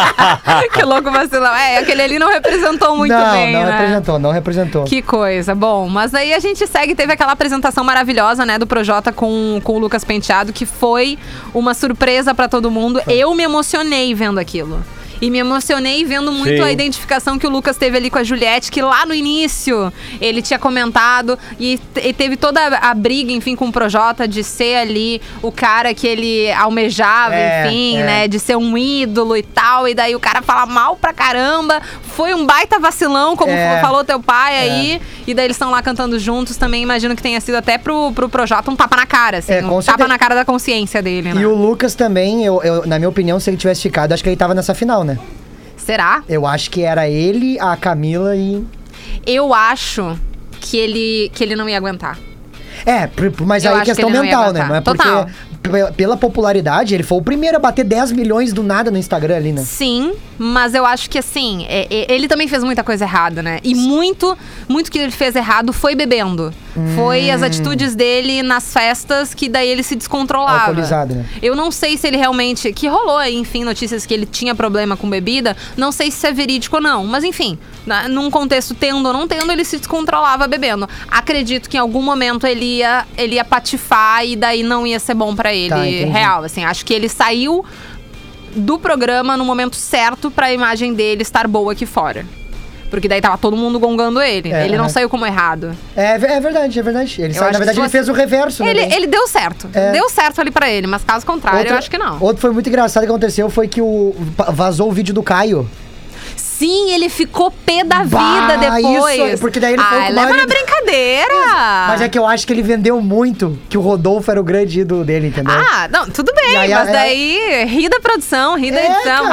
que louco vacilão. É, aquele ali não representou muito não, bem, não né? representou, não representou. Que coisa. Bom, mas aí a gente segue, teve aquela apresentação maravilhosa, né, do Projota com, com o Lucas Penteado, que foi uma surpresa pra todo mundo. Eu me emocionei vendo aquilo. E me emocionei vendo muito Sim. a identificação que o Lucas teve ali com a Juliette, que lá no início ele tinha comentado e, e teve toda a, a briga, enfim, com o Projota de ser ali o cara que ele almejava, É, enfim, é. né? De ser um ídolo e tal. E daí o cara fala mal pra caramba. Foi um baita vacilão, como É. falou teu pai aí. E daí eles estão lá cantando juntos também. Imagino que tenha sido até pro, pro Projota um tapa na cara, assim. É, um com tapa certeza. na cara da consciência dele, né? E o Lucas também, eu, eu- na minha opinião, se ele tivesse ficado, acho que ele tava nessa final, né? Será? Eu acho que era ele, a Camila e. Eu acho que ele, que ele não ia aguentar. É, mas Eu aí é que questão ia mental, né? Não é porque Total. pe- pela popularidade, ele foi o primeiro a bater 10 milhões do nada no Instagram ali, né? Sim, mas eu acho que assim, é- é- ele também fez muita coisa errada, né? E muito, muito que ele fez errado foi bebendo. Foi as atitudes dele nas festas que daí ele se descontrolava. Alcoolizado, né? Eu não sei se ele realmente. Que rolou, enfim, notícias que ele tinha problema com bebida. Não sei se é verídico ou não. Mas enfim, na- num contexto tendo ou não tendo, ele se descontrolava bebendo. Acredito que em algum momento ele ia, ele ia patifar e daí não ia ser bom pra ele. Tá, real, assim. Acho que ele saiu do programa no momento certo pra imagem dele estar boa aqui fora. Porque daí tava todo mundo gongando ele. É, ele não aham. saiu como errado. É, é verdade, é verdade. Ele saiu- na verdade, ele fez o reverso, né? Ele, daí. ele deu certo. É. Deu certo ali pra ele, mas caso contrário, Outra- eu acho que não. Outro foi muito engraçado que aconteceu foi que o vazou o vídeo do Caio. Sim, ele ficou pé da Bah, vida depois. isso, porque daí ele foi ah, leva na brincadeira. Mas é que eu acho que ele vendeu muito que o Rodolfo era o grande ídolo dele, entendeu? Ah, não, tudo bem, E aí, mas é- daí ri da produção, ri da É, edição.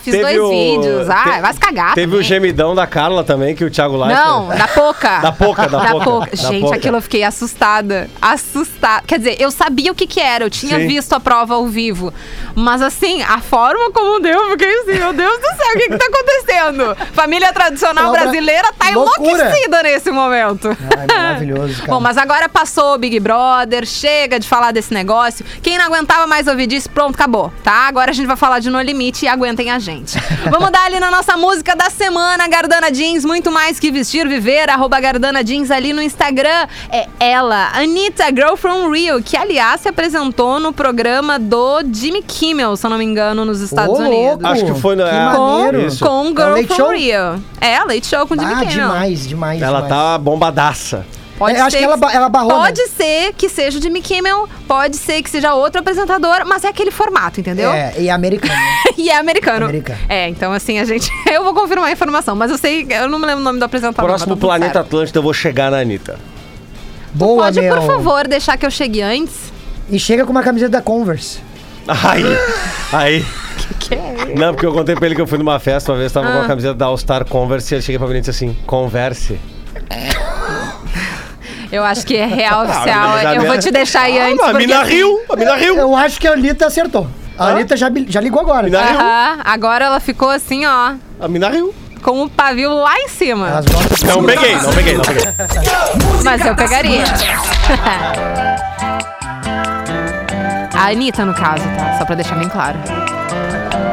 Fiz Teve dois o- vídeos. Ah, te- vai se cagar. Teve também. o gemidão da Carla também, que o Thiago Leifert... Não, da Poca. Da Poca, da Poca, da Gente, Poca. aquilo eu fiquei assustada. Assustada. Quer dizer, eu sabia o que que era, eu tinha Sim. visto a prova ao vivo. Mas assim, a forma como deu, eu fiquei assim, meu Deus do céu, o que que tá acontecendo? Acontecendo? Família tradicional Obra- brasileira tá Loucura. enlouquecida nesse momento. Ai, maravilhoso, cara. Bom, mas agora passou o Big Brother, chega de falar desse negócio. Quem não aguentava mais ouvir disso, pronto, acabou, tá? Agora a gente vai falar de No Limite e aguentem a gente. Vamos dar ali na nossa música da semana, Gardana Jeans, muito mais que vestir, viver, arroba Gardana Jeans ali no Instagram. É ela, Anitta, Girl from Rio, que aliás se apresentou no programa do Jimmy Kimmel, se eu não me engano, nos Estados Ô, Unidos. Acho que foi no- Que é, maneiro. isso. Com É o Girl Late from Show? Rio. É, Late Show com Jimmy Ah, Kimmel. demais, demais. Ela demais. tá bombadaça. Pode É, acho ser que ela ela barrou, Pode né? ser que seja o Jimmy Kimmel, pode ser que seja outro apresentador, mas é aquele formato, entendeu? É, e americano. né? e é americano. Americano. É, então assim, a gente. Eu vou confirmar a informação, mas eu sei, eu não me lembro o nome do apresentador. Próximo tá Planeta certo. Atlântida, eu vou chegar na Anitta. Boa, Pode, meu. por favor, deixar que eu chegue antes? E chega com uma camiseta da Converse. Aí, aí. Que é? Não, porque eu contei pra ele que eu fui numa festa uma vez, tava com Ah. a camiseta da All Star Converse e ele chega pra mim e disse assim: Converse. Eu acho que é real Ah, oficial. mas a eu vou te deixar aí antes. a mina riu, a mina riu. Eu acho que a Anitta acertou. A Anitta já, já ligou agora. Mina riu. aham, agora ela ficou assim, ó, A mina riu. com o pavio lá em cima. Não peguei, não peguei, não peguei. Mas eu pegaria. A Anitta, no caso, tá? Só pra deixar bem claro.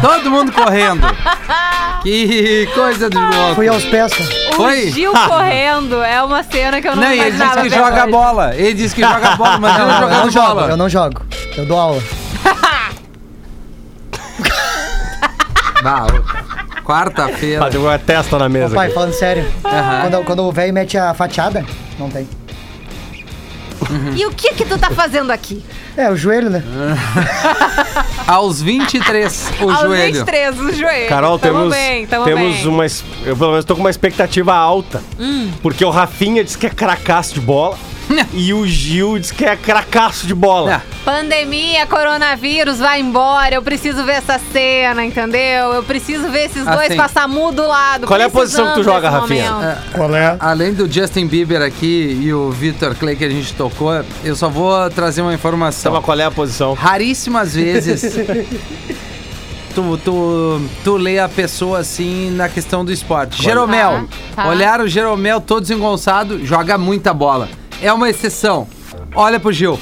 Todo mundo correndo. Que coisa de louco. Fui aos pés. O Foi? Gil correndo é uma cena que eu não, Não, e ele imaginava. disse que joga hoje. bola. Ele disse que joga bola, mas ele não eu joga não jogo, bola. eu não jogo. Eu dou aula. Ô, Quarta-feira. Bateu uma testa na mesa. Pai, aqui. falando sério. Aham. Quando, quando o velho mete a fatiada, não tem. E o que que tu tá fazendo aqui? É, o joelho, né? Aos 23, o Aos joelho. 23, o joelho. Carol, tamo temos, bem, tamo temos bem. uma. Eu pelo menos tô com uma expectativa alta. Hum. Porque o Rafinha disse que é cracaço de bola. e o Gil disse que é cracaço de bola. É. Pandemia, coronavírus, vai embora. Eu preciso ver essa cena, entendeu? Eu preciso ver esses dois Assim. passar mudo do lado. Qual é a posição que tu joga, desse Rafinha? momento. Qual é? Além do Justin Bieber aqui e o Victor Clay que a gente tocou, eu só vou trazer uma informação. Então, qual é a posição? Raríssimas vezes tu, tu, tu lê a pessoa assim na questão do esporte. Jeromel. Tá, tá. Olharam o Jeromel todo desengonçado, joga muita bola. É uma exceção. Olha pro Gil.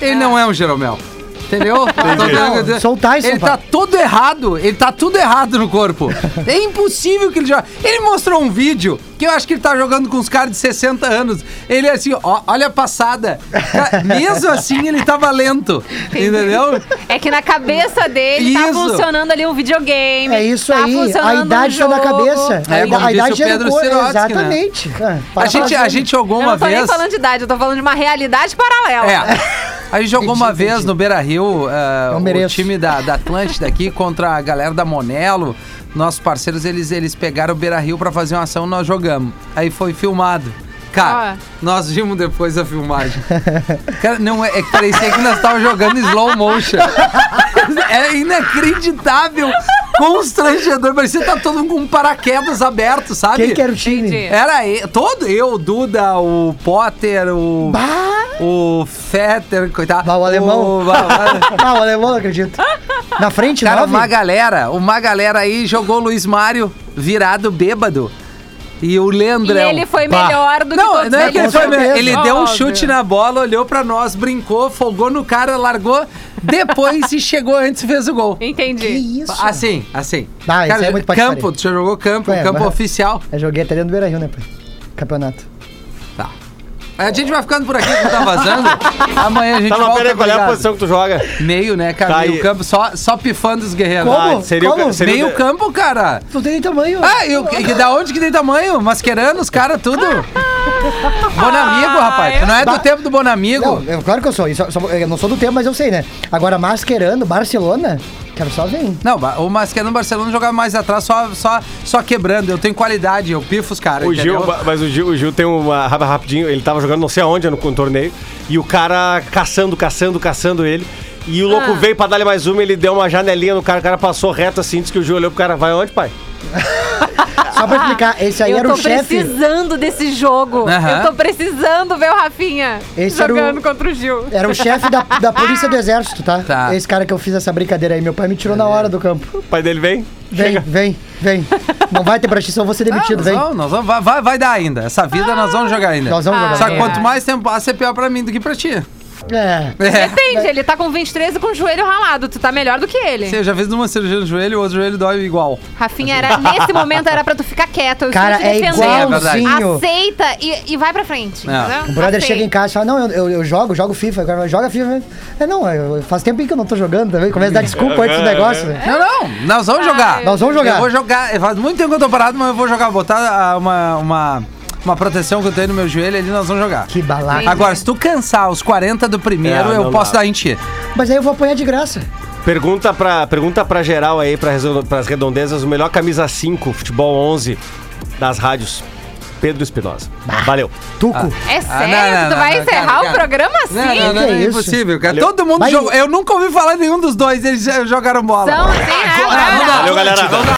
Ele não é um Jeromel. Entendeu? Não, sou o Tyson, Ele pai. tá todo errado. Ele tá tudo errado no corpo. É impossível que ele jogue. Ele mostrou um vídeo que eu acho que ele tá jogando com os caras de 60 anos. Ele é assim, ó, olha a passada. Cara, Mesmo assim, ele tava lento. Entendeu? É que na cabeça dele tá Isso. funcionando ali um videogame. É isso tá aí. A idade um tá na cabeça. É, a, a idade gera Pedro né? Exatamente. É, A gente, a gente jogou Eu uma não tô nem vez. falando de idade, eu tô falando de uma realidade paralela. É. A gente jogou uma vez entendi. no Beira Rio, Eu o time da, da Atlântida aqui contra a galera da Monelo. Nossos parceiros, eles, eles pegaram o Beira Rio pra fazer uma ação nós jogamos. Aí foi filmado. Cara, Ah. nós vimos depois a filmagem. Cara, não, é, é que parecia que nós estávamos jogando slow motion. É inacreditável, constrangedor. Parecia que tá todo mundo com paraquedas aberto, sabe? Quem que era o time? Entendi. Era eu, todo eu, o Duda, o Potter, o. Bah! O Fetter, coitado. Bah, o alemão. O, bah, bah. Ah, o alemão, não acredito. Na frente, cara, nove? uma galera, uma galera aí jogou o Luiz Mário virado bêbado. E o E Leandrão. ele foi Bah. melhor do que Não, todos não é que ele foi melhor. Ele deu um chute na bola, olhou pra nós, brincou, folgou no cara, largou, depois e chegou antes e fez o gol. Entendi. Que isso? Assim, assim. Ah, isso é muito campo, tu já jogou campo, É, campo mas- oficial. Eu joguei até dentro do Beira Rio, né, pai? Campeonato. Tá. A gente vai ficando por aqui, que tá vazando. Amanhã a gente Tá, não, volta. peraí, qual é a obrigado. posição que tu joga? Meio, né, cara? Tá meio aí. campo, só, só pifando os guerreiros. Como? Ah, seria, o- Como? seria o- Meio campo, cara. Não tem nem tamanho. Ah, eu, que, da onde que tem tamanho? Masquerando os caras, tudo. Bonamigo, rapaz. Tu não é do tempo do Bonamigo? Não, eu- claro que eu sou. Isso- sou- Eu não sou do tempo, mas eu sei, né? Agora, masquerando, Barcelona, quero só ver. hein? Não, ba- o Mascherano no Barcelona jogava mais atrás, só, só, só quebrando. Eu tenho qualidade, eu pifo os caras. O Gil, entendeu? ba- mas o Gil, o Gil tem uma rapa rapidinho, ele tava jogando não sei aonde no, no torneio, e o cara caçando, caçando, caçando ele. E o louco Ah. veio pra dar-lhe mais uma, ele deu uma janelinha no cara, o cara passou reto assim, disse que o Gil olhou pro cara, vai onde, pai? Só pra explicar, esse aí eu era tô o chefe. precisando desse jogo. Aham. Eu tô precisando ver o Rafinha Esse era o- jogando contra o Gil. Era o chefe da, da polícia do exército, tá? Tá. Esse cara que eu fiz essa brincadeira aí. Meu pai me tirou na hora do campo. O pai dele vem, Vem, chega. vem, vem. Não vai ter pra ti, só vou ser demitido, nós vem. vamos, nós vamos, vai, vai, vai dar ainda. Essa vida nós vamos jogar ainda. Nós vamos jogar. Só que Ai, quanto ai. mais tempo passa, é pior pra mim do que pra ti. É. É. Depende, ele tá com 23 e com o joelho ralado. Tu tá melhor do que ele. Você já fez uma cirurgia no joelho, o outro joelho dói igual. Rafinha, era, nesse momento era pra tu ficar quieto. Eu Cara, estou te é defendendo. igualzinho. Aceita e, e vai pra frente. É. entendeu? O brother Aceita. chega em casa e fala, não, eu, eu, eu jogo, jogo FIFA. O cara fala, joga FIFA. É, não, eu- faz tempo que eu não tô jogando também. Começa a dar desculpa antes do negócio. né? Não, não, nós vamos Ai. jogar. Nós vamos jogar. Eu vou jogar. Faz muito tempo que eu tô parado, mas eu vou jogar. Botar ah, uma, uma, uma proteção que eu tenho no meu joelho ali, nós vamos jogar. Que balaca. Agora, se tu cansar os 40 do primeiro, É, eu não posso dá. dar em ti. Mas aí eu vou apanhar de graça. Pergunta pra, pergunta pra geral aí, pra, pras redondezas, o melhor camisa 5, futebol 11 das rádios. Pedro Espinosa. Valeu. Tuco. É Ah, sério? não, não, tu não, vai não, encerrar cara, o cara. programa assim? Não, não, não, Que é isso? impossível, cara. Valeu. Todo mundo jogou. Eu nunca ouvi falar nenhum dos dois, eles já jogaram bola. São assim, né? Valeu, galera.